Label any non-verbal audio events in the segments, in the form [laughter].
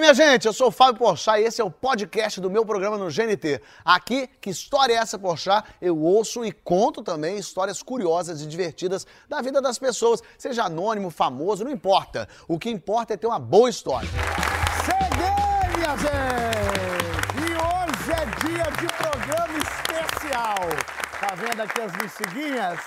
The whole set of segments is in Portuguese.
minha gente? Eu sou o Fábio Porchat e esse é o podcast do meu programa no GNT. Aqui, que história é essa, Porchat? Eu ouço e conto também histórias curiosas e divertidas da vida das pessoas, seja anônimo, famoso, não importa. O que importa é ter uma boa história. Cheguei, minha gente! E hoje é dia de programa especial. Tá vendo aqui as bexiguinhas?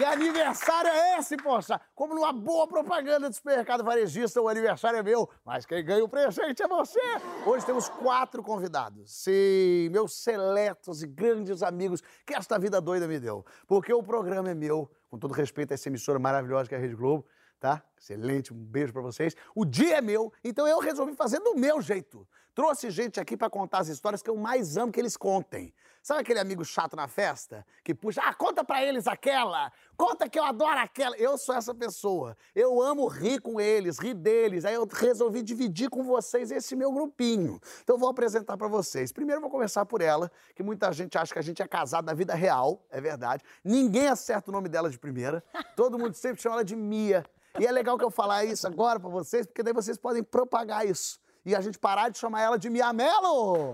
Que aniversário é esse, poxa? Como numa boa propaganda do supermercado varejista, o aniversário é meu, mas quem ganha o presente é você. Hoje temos quatro convidados. Sim, meus seletos e grandes amigos que esta vida doida me deu. Porque o programa é meu, com todo respeito a essa emissora maravilhosa que é a Rede Globo, tá? Excelente, um beijo pra vocês. O dia é meu, então eu resolvi fazer do meu jeito. Trouxe gente aqui pra contar as histórias que eu mais amo que eles contem. Sabe aquele amigo chato na festa que puxa, ah, conta pra eles aquela, conta que eu adoro aquela. Eu sou essa pessoa. Eu amo rir com eles, rir deles. Aí eu resolvi dividir com vocês esse meu grupinho. Então eu vou apresentar pra vocês. Primeiro eu vou começar por ela, que muita gente acha que a gente é casado na vida real, é verdade. Ninguém acerta o nome dela de primeira. Todo mundo sempre chama ela de Mia. E é legal que eu falar isso agora pra vocês, porque daí vocês podem propagar isso. E a gente parar de chamar ela de Mia Mello.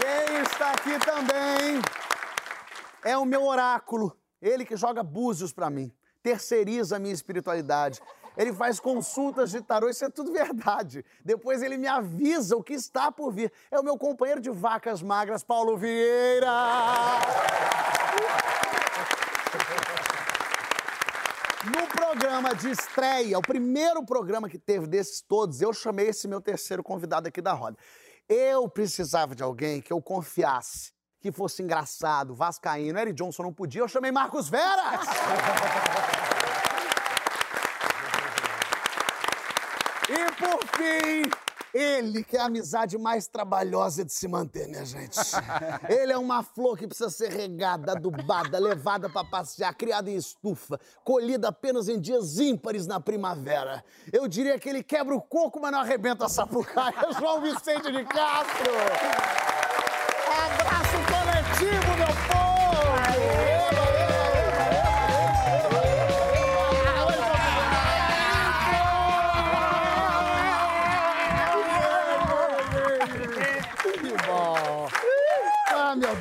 Quem está aqui também é o meu oráculo. Ele que joga búzios pra mim, terceiriza a minha espiritualidade. Ele faz consultas de tarô, isso é tudo verdade. Depois ele me avisa o que está por vir. É o meu companheiro de vacas magras, Paulo Vieira. No programa de estreia, o primeiro programa que teve desses todos, eu chamei esse meu terceiro convidado aqui da roda. Eu precisava de alguém que eu confiasse, que fosse engraçado, vascaíno. Eric Johnson não podia, eu chamei Marcos Veras! [laughs] e por fim, ele que é a amizade mais trabalhosa de se manter, minha gente. [laughs] Ele é uma flor que precisa ser regada, adubada, levada pra passear, criada em estufa, colhida apenas em dias ímpares na primavera. Eu diria que ele quebra o coco, mas não arrebenta a sapucaia. [laughs] João Vicente de Castro! Abraço coletivo, meu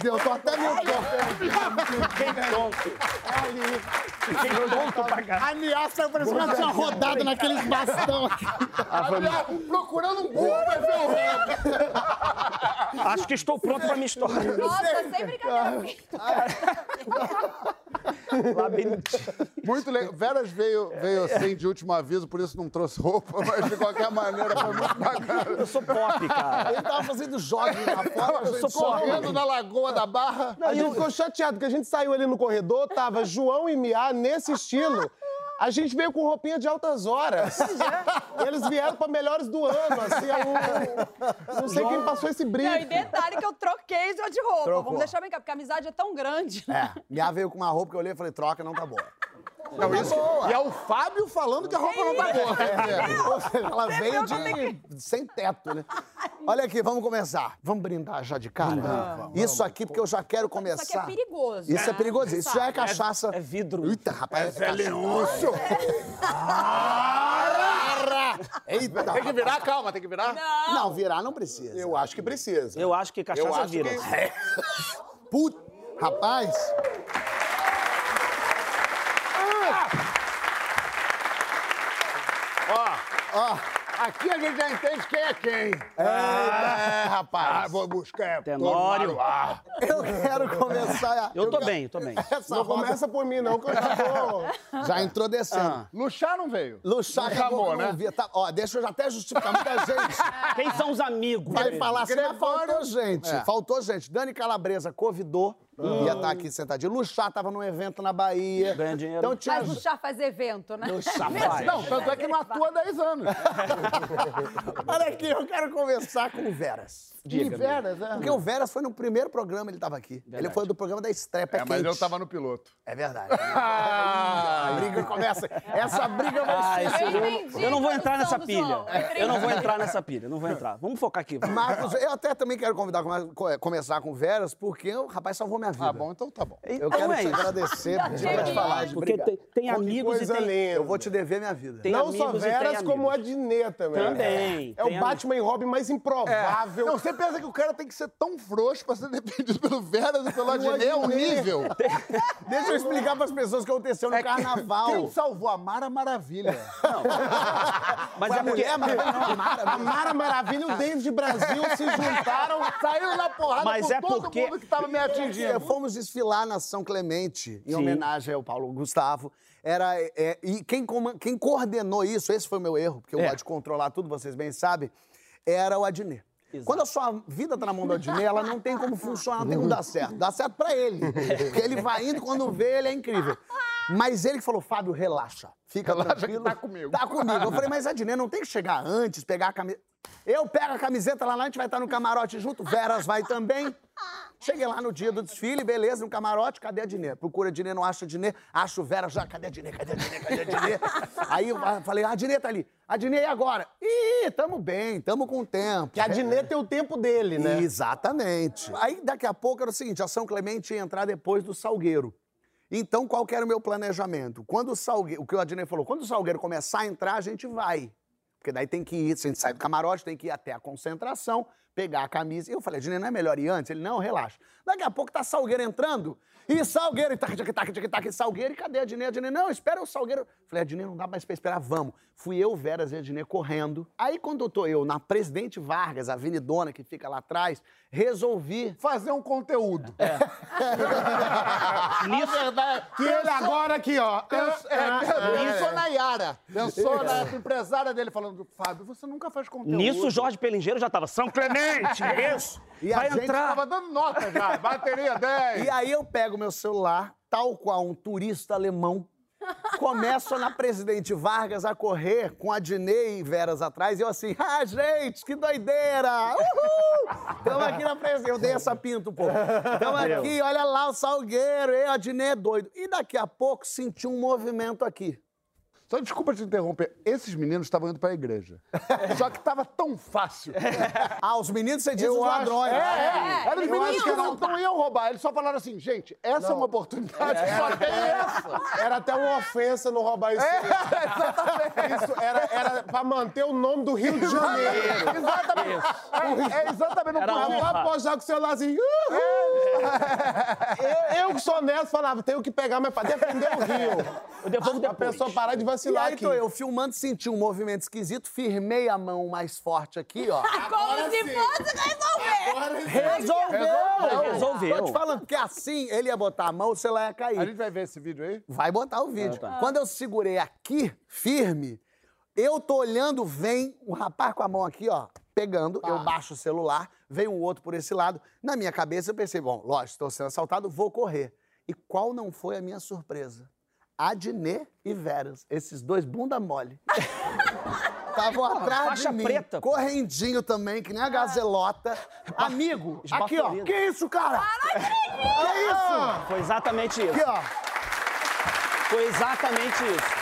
Deus, tô até meio tonto. Ameaça, parece que ela tinha rodado naqueles bastão aqui. Procurando um burro pra ver o. Acho que estou pronto para minha história. Nossa, sem brincadeira. [laughs] Bem... Muito legal. Veras veio, veio sem de último aviso, por isso não trouxe roupa, [laughs] mas de qualquer maneira foi muito bacana. Eu sou pop, cara. Ele tava fazendo jogging lá fora, Eu sou correndo na Lagoa da Barra. A gente ficou chateado, porque a gente saiu ali no corredor, tava João e Mia nesse estilo. A gente veio com roupinha de altas horas. Eles vieram pra melhores do ano, assim, é um... Não sei quem passou esse Não, e brinco. detalhe que eu troquei de roupa. Trocou. Vamos deixar bem claro, porque a amizade é tão grande. É, minha veio com uma roupa que eu olhei e falei, troca, não tá boa. Não, isso. E é o Fábio falando que a roupa não tá boa. Ou seja, ela veio eu de sem teto, né? Olha aqui, vamos começar. Vamos brindar já de cara? Isso aqui, porque eu já quero Isso começar. aqui é perigoso. Isso é perigoso. Isso já é cachaça. É vidro. Eita, rapaz. É Leôncio. Eita. Tem que virar, calma, tem que virar? Não. Não, virar não precisa. Eu acho que precisa. Eu acho que Eu cachaça acho vira. que... Put... Rapaz, Ó, aqui a gente já entende quem é quem. é, rapaz. Ah, vou buscar. Tenório. Todo Maruá. Eu quero começar. Eu tô bem, eu tô bem. [laughs] Essa Não roda começa por mim, não, que eu já tô... [laughs] já entrou descendo. Ah. Luxá não veio. Luxar Não acabou, né? via. Tá, ó, deixa eu já até justificar. Muita gente [laughs] Quem são os amigos? vai falar assim, faltou gente. É. Faltou gente. Dani Calabresa convidou, ia estar aqui sentadinho. Luxar tava num evento na Bahia. Ganha dinheiro. Então tinha... Mas o chá faz evento, né? Chá faz. Não, tanto é que não atua há 10 anos. [laughs] Olha aqui, eu quero conversar com o Veras. Diga, E Veras, é. Porque o Veras foi no primeiro programa, ele tava aqui. Ele foi do programa da estreia, É, mas eu tava no piloto. É verdade. [laughs] A briga começa. Essa briga vai Ah, ser. Eu eu, não vou entrar nessa pilha. Eu não vou entrar nessa pilha, não vou entrar. Vamos focar aqui. vamos. Marcos, eu até também quero convidar come- co- começar com o Veras, porque o rapaz salvou minha minha vida. Ah, bom, então tá bom. Eu quero Então é te isso. agradecer, pra te falar. Porque Obrigado. tem, tem amigos e tem... linda. Eu vou te dever minha vida. Tem Não só Veras, como a. Dinê também. Também, É tem o Batman e Robin mais improvável. Não, você pensa que o cara tem que ser tão frouxo pra ser [laughs] defendido pelo Veras e pelo Adnet, é um nível. [laughs] Deixa eu explicar pras pessoas o que aconteceu no É que- carnaval. Quem salvou a Mara Maravilha? Mas é porque... mulher, mas não, a Mara, A Mara Maravilha e o David Brasil se juntaram. Saíram na porrada Mas é todo porque- mundo que tava me É, atingindo. Fomos desfilar na São Clemente, em Sim. homenagem ao Paulo Gustavo. Era, é, e quem, quem coordenou isso, esse foi o meu erro, porque eu É. gosto de controlar tudo, vocês bem sabem, era o Adnet. Exato. Quando a sua vida tá na mão do Adnet, ela não tem como funcionar, não tem como dar certo. Dá certo pra ele. Porque ele vai indo, quando vê, ele é incrível. Mas ele que falou, Fábio, relaxa. Fica Relaxa que tranquilo. tá comigo. Tá comigo. Eu falei, mas Adnet não tem que chegar antes, pegar a camiseta. Eu pego a camiseta lá, lá, a gente vai estar no camarote junto, Veras vai também. Cheguei lá no dia do desfile, beleza, no camarote, cadê a Dinê? Procura a Dinê, não acha a Dinê, acho o Vera já, cadê a Dinê, cadê a Dinê, cadê a Dinê? [laughs] Aí eu falei, a Dinê tá ali. A Dinê, e agora? Ih, tamo bem, tamo com tempo. Que a Dinê tem o tempo dele, né? Exatamente. Aí daqui a pouco era o seguinte, a São Clemente ia entrar depois do Salgueiro. Então, qual que era o meu planejamento? Quando o Salgueiro, o que o Adnei falou, quando o Salgueiro começar a entrar, a gente vai. Porque daí tem que ir, se a gente sai do camarote, tem que ir até a concentração, pegar a camisa. E eu falei, Adnei, não é melhor ir antes? Ele, não, relaxa. Daqui a pouco tá Salgueiro entrando, e Salgueiro, e tac, tac, tac, tac, tac, Salgueiro, e cadê a Adnei? A Adnei, não, espera o Salgueiro. Falei, Adnei, não dá mais pra esperar, vamos. Fui eu, Veras e a Adnei correndo. Aí, quando eu tô eu na Presidente Vargas, a avenidona que fica lá atrás, resolvi Fazer um conteúdo. Nisso, Que ele agora aqui, ó. Pensou, é, pensou na Yara. Pensou na empresária dele falando, Fábio, você nunca faz conteúdo. nisso o Jorge Pelingeiro já tava São Clemente, [laughs] isso. E a Vai gente entrar. Tava dando nota já, bateria 10. E aí eu pego meu celular, tal qual um turista alemão, começo na Presidente Vargas a correr com a Dinei e Veras atrás, e eu assim, ah, gente, que doideira! Uhul! Tamo aqui na Presidente, eu dei essa pinta um pouco. Tamo aqui, olha lá o Salgueiro, eu, a Dinei é doido. E daqui a pouco senti um movimento aqui. Só desculpa te interromper. Esses meninos estavam indo pra igreja. [laughs] Só que tava tão fácil. [laughs] Ah, os meninos, você diz Eu os acho- ladrões. É, é. É, Eram os eles meninos que não, não iam roubar. Eles só falaram assim, gente, essa é uma oportunidade, só tem essa. Era até uma ofensa não roubar isso. Isso era, era pra manter o nome do Rio de Janeiro. Exatamente. É, é exatamente o Era porquê. Eu honra. apostar com o celular assim. "Uhul!" Eu, eu que sou neto falava, tenho que pegar, mas pra defender o Rio. Eu devolvo A depois. pessoa parar de vacilar aí aqui. tô eu filmando, senti um movimento esquisito, firmei a mão mais forte aqui, ó. [laughs] Como se fosse resolver. Resolveu! Resolveu. Tô te falando, porque assim ele ia botar a mão, o celular ia A cair. gente vai ver esse vídeo aí? Vai botar o vídeo. Ah, tá. Quando eu segurei aqui, firme, eu tô olhando, vem o rapaz com a mão aqui, ó, pegando, eu baixo o celular, vem um outro por esse lado. Na minha cabeça eu pensei, bom, lógico, estou sendo assaltado, vou correr. E qual não foi a minha surpresa? Adnê e Veras, esses dois bunda mole. [laughs] Estavam atrás de mim, preta, correndinho também, que nem a gazelota. Amigo, aqui, ó. Que isso, cara? Que isso? Foi exatamente isso. Aqui, ó. Foi exatamente isso.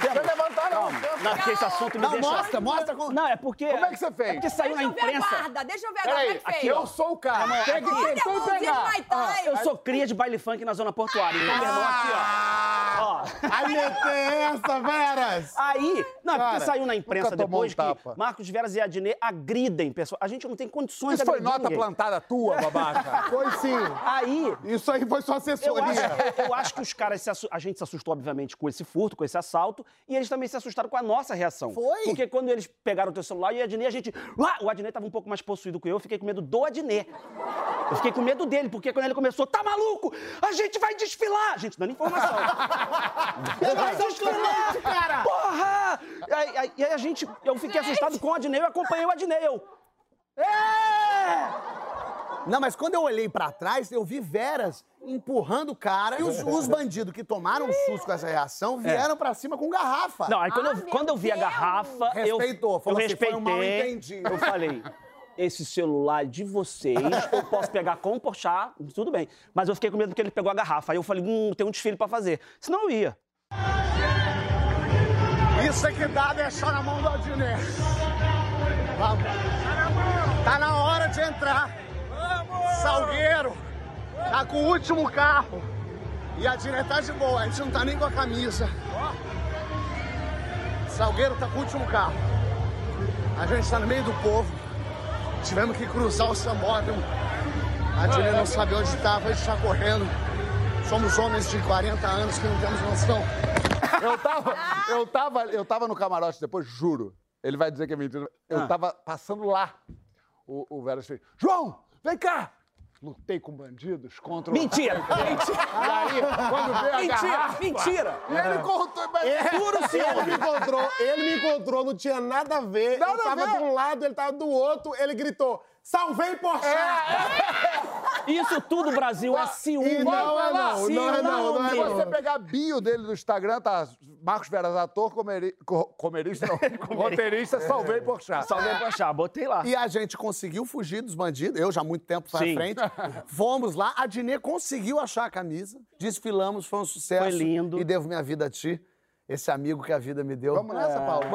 Deixa levantar, não. Não, porque esse assunto me Não, deixa... mostra, mostra. Com... Não, é porque... Como é que você fez? É porque saiu Deixa na eu ver a imprensa... guarda, deixa eu ver agora como é Peraí, que fez. aqui eu sou o cara. Não, aqui. que Olha, pegar. Eu sou cria de baile funk na zona portuária. Então, meu irmão, aqui, ó. Ó. Ai, meter essa, Veras! Aí, não, é porque Cara, saiu na imprensa depois um que tapa. Marcos Veras e Adnet agridem pessoas. A gente não tem condições Isso de foi nota ninguém. plantada tua, babaca? [laughs] Foi sim. Aí, Isso aí foi sua eu assessoria. acho, eu acho que os caras, se assu- a gente se assustou, obviamente, com esse furto, com esse assalto, e eles também se assustaram com a nossa reação. Foi? Porque quando eles pegaram o teu celular e o Adnet, a gente. Uá! O Adnet tava um pouco mais possuído que eu, eu fiquei com medo do Adnet. Eu fiquei com medo dele, porque quando ele começou, tá maluco? A gente vai desfilar! A gente dando informação. [laughs] vai desfilar, cara! Porra! Aí, aí- e aí a gente, eu fiquei assustado com o Adnet, eu acompanhei o Adnet, eu. É! Não, mas quando eu olhei pra trás, eu vi Veras empurrando o cara. E os, [laughs] os bandidos que tomaram um susto com essa reação vieram pra cima com garrafa. Não, aí quando, Ah, eu, quando eu vi a Deus! garrafa, eu, Respeitou, falou eu assim, foi respeitei. um mal entendido. Eu falei, esse celular de vocês, eu posso pegar com o Porchat, tudo bem. Mas eu fiquei com medo porque ele pegou a garrafa. Aí eu falei, hum, tem um desfile pra fazer. Senão eu ia. Isso é que dá deixar na mão do Aldinê. Vamos. Tá na hora de entrar. Salgueiro tá com o último carro. E a Dina tá de boa, a gente não tá nem com a camisa. Salgueiro tá com o último carro. A gente tá no meio do povo. Tivemos que cruzar o Sambódromo. A Dina não sabe onde tava, a gente tá correndo. Somos homens de 40 anos que não temos noção. Eu tava, eu tava, eu tava no camarote depois, juro. Ele vai dizer que é mentira. Eu Ah. tava passando lá. O, o Veras fez, João, vem cá! Lutei com bandidos contra o... Mentira! Mentira! [laughs] E aí, quando veio a Mentira! garrafa... Mentira! E ele contou... Mas... Puro sim, ele me encontrou, ele me encontrou, não tinha nada a ver. Nada eu a tava ver. de um lado, ele tava do outro, ele gritou: salvei Porchat! [laughs] Isso tudo, Brasil, é ciúme. E não é não, não é não, não é Se você pegar a bio dele no Instagram, tá Marcos Veras, ator, comeri... co- comerista, não, [laughs] roteirista, salvei por chá. [laughs] Salvei pra achar, botei lá. E a gente conseguiu fugir dos bandidos, eu já há muito tempo pra Sim. frente. [laughs] Fomos lá, a Dinê conseguiu achar a camisa, desfilamos, foi um sucesso. Foi lindo. E devo minha vida a ti, esse amigo que a vida me deu. Vamos nessa, Paulo?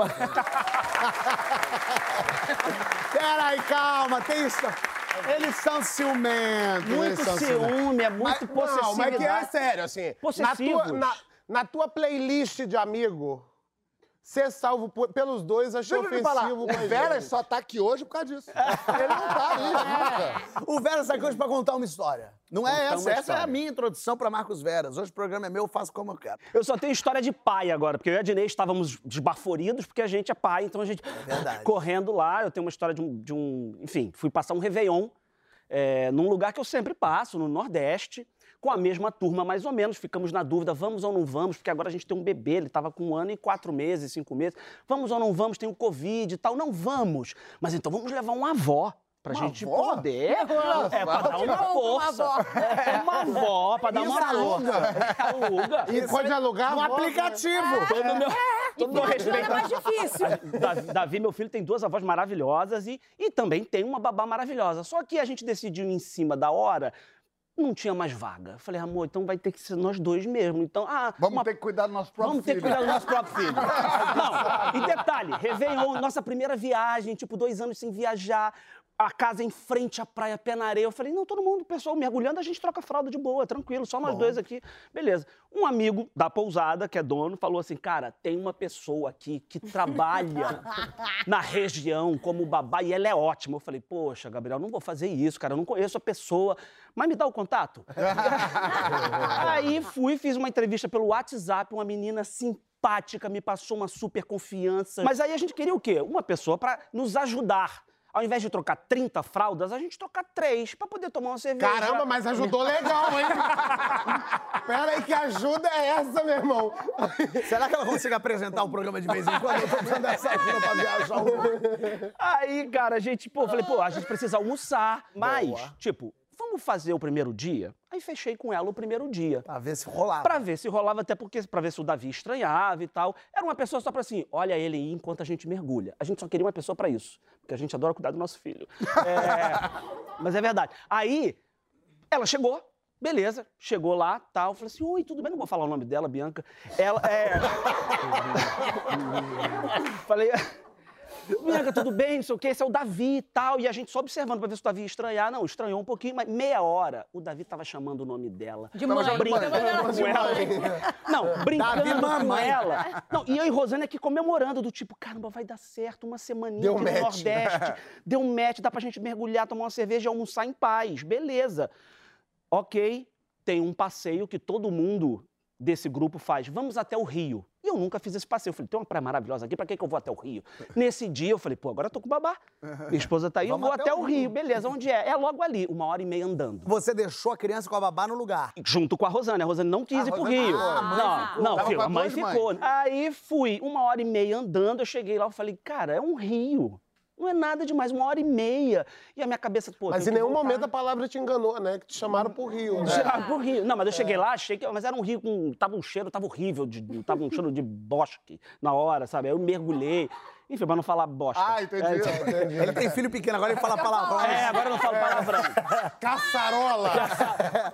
Peraí, calma, tem isso. Eles são ciumentos. Muito são ciumentos. ciúme, é muito Não, mas que é possessividade. sério, assim. Na Possessivos. tua, na, na tua playlist de amigo, ser salvo por- pelos dois achei Deixa eu te falar, ofensivo. o com a Veras gente. só tá aqui hoje por causa disso. Ele não tá aí [laughs] nunca. O Veras tá aqui hoje pra contar uma história. Não é Contar essa, essa é a minha introdução pra Marcos Veras. Hoje o programa é meu, eu faço como eu quero. Eu só tenho história de pai agora, porque eu e a Dinei estávamos desbaforidos, porque a gente é pai, então a gente. verdade. Correndo lá, eu tenho uma história de um. de um- enfim, fui passar um Réveillon é, num lugar que eu sempre passo, no Nordeste, com a mesma turma, mais ou menos. Ficamos na dúvida, vamos ou não vamos, porque agora a gente tem um bebê, ele estava com um ano e quatro meses, cinco meses. Vamos ou não vamos, tem o Covid e tal. Não vamos. Mas então vamos levar uma avó. Pra gente avó? poder. É, pra dar uma força. É, uma avó, pra dar Isso uma aluga. força. Aluga. [laughs] E pode alugar No né? aplicativo. Todo meu, todo meu Filho respeito. é mais difícil. Davi, meu filho, tem duas avós maravilhosas e, e também tem uma babá maravilhosa. Só que a gente decidiu em cima da hora, não tinha mais vaga. Eu Falei, amor, então vai ter que ser nós dois mesmo. Então, ah, Vamos uma- ter que cuidar do nosso próprio Vamos ter que filho. cuidar do nosso próprio filho. [laughs] Não, e detalhe, Réveillon, nossa primeira viagem, tipo, dois anos sem viajar, a casa em frente à praia, pé na areia. Eu falei, não, todo mundo, o pessoal mergulhando, a gente troca fralda de boa, tranquilo, só nós dois aqui. Beleza. Um amigo da pousada, que é dono, falou assim, cara, tem uma pessoa aqui que [laughs] trabalha na região como babá e ela é ótima. Eu falei, poxa, Gabriel, não vou fazer isso, cara, eu não conheço a pessoa, mas me dá o contato. [laughs] Aí fui, fiz uma entrevista pelo WhatsApp, uma menina simpática, me passou uma super confiança. Mas aí a gente queria o quê? Uma pessoa pra nos ajudar. Ao invés de trocar 30 fraldas, a gente trocar três pra poder tomar uma cerveja. Caramba, mas ajudou legal, hein? [laughs] Pera aí, que ajuda é essa, meu irmão? Será que ela consegue apresentar o programa de vez em quando? Eu tô precisando dessa ajuda pra viajar. um. Aí, cara, a gente, pô, falei, pô, a gente precisa almoçar. Mas, Boa. tipo, vamos fazer o primeiro dia? Aí fechei com ela o primeiro dia. Pra ver se rolava. Pra ver se rolava, até porque pra ver se o Davi estranhava e tal. Era uma pessoa só pra assim, olha ele aí enquanto a gente mergulha. A gente só queria uma pessoa pra isso, porque a gente adora cuidar do nosso filho. É, [laughs] mas é verdade. Aí, ela chegou, beleza, chegou lá, tal, falei assim, oi, tudo bem? Não vou falar o nome dela, Bianca. Ela, é... [laughs] [laughs] falei... Bianca, tudo bem, não sei o quê, esse é o Davi e tal. E a gente só observando pra ver se o Davi ia estranhar. Não, estranhou um pouquinho, mas meia hora o Davi tava chamando o nome dela. De mãe. brincando com ela. Não, brincando Davi com ela. Não, e eu e Rosane aqui comemorando, do tipo, caramba, vai dar certo, uma semaninha Deu no match. Nordeste. Deu um match, dá pra gente mergulhar, tomar uma cerveja e almoçar em paz. Beleza. Ok, tem um passeio que todo mundo desse grupo faz. Vamos até o Rio. E eu nunca fiz esse passeio. Eu falei, tem uma praia maravilhosa aqui, pra que, que eu vou até o Rio? Nesse dia eu falei, pô, agora eu tô com babá. [laughs] Minha esposa tá aí, Vamos eu vou até até, o o Rio. Rio. Beleza, onde é? É logo ali, uma hora e meia andando. Você deixou a criança com a babá no lugar. Junto com a Rosane. A Rosane não quis Ah, ir pro Rosane- Rio. Ah, a não, não, filho, a mãe mães. ficou. Aí fui, uma hora e meia andando, eu cheguei lá, eu falei, cara, é um rio. Não é nada demais, uma hora e meia. E a minha cabeça, pô. Mas em nenhum voltar. momento a palavra te enganou, né? Que te chamaram pro Rio. Né? Ah, pro rio. Não, mas eu cheguei lá, achei que. Mas era um rio com. Tava um cheiro, tava horrível. De, tava um cheiro de bosque na hora, sabe? Aí eu mergulhei. Enfim, pra não falar bosta. Ah, entendi. É, Ele tem filho pequeno, agora ele fala palavrão. é, agora eu não falo palavrão. Caçarola!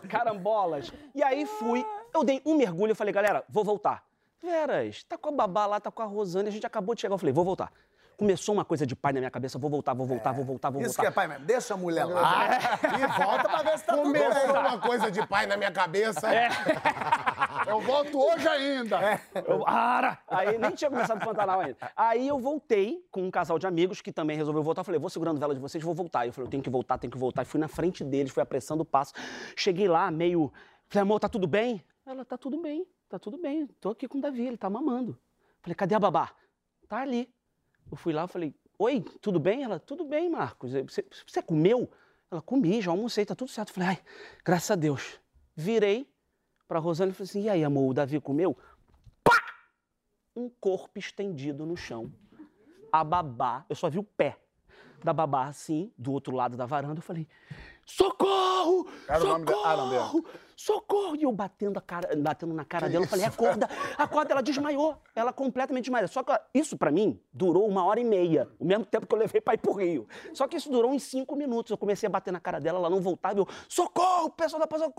Carambolas. E aí fui, eu dei um mergulho e falei, galera, vou voltar. Veras, tá com a babá lá, tá com a Rosane, a gente acabou de chegar. Eu falei, vou voltar. Começou uma coisa de pai na minha cabeça, vou voltar, vou voltar, vou voltar, vou Isso voltar. que é pai mesmo. Deixa a mulher lá e volta pra ver se tá tudo bem. Começou uma coisa de pai na minha cabeça. [laughs] Eu volto hoje ainda. Eu, ara! Aí nem tinha começado o Pantanal ainda. Aí eu voltei com um casal de amigos que também resolveu voltar. Eu falei, vou segurando vela de vocês, vou voltar. Eu falei, eu tenho que voltar, tenho que voltar. E fui na frente deles, fui apressando o passo. Cheguei lá, meio. Falei, amor, tá tudo bem? Ela, tá tudo bem, tá tudo bem. Tô aqui com o Davi, ele tá mamando. Falei, cadê a babá? Tá ali. Eu fui lá, falei, oi, tudo bem? Ela, tudo bem, Marcos. Você, você comeu? Ela, comi, já almocei, tá tudo certo. Eu falei, ai, graças a Deus. Virei pra Rosane e falei assim, e aí, amor, o Davi comeu? um corpo estendido no chão. A babá, eu só vi o pé da babá assim, do outro lado da varanda. Eu falei: socorro! Era o nome socorro! ah, não, dela. Socorro! E eu batendo, a cara, batendo na cara dela, eu falei: acorda, acorda, ela desmaiou. Ela completamente desmaiou. Só que isso, pra mim, durou uma hora e meia, o mesmo tempo que eu levei pra ir pro Rio. Só que isso durou uns cinco minutos. Eu comecei a bater na cara dela, ela não voltava. Eu, socorro, pessoal da Pousada,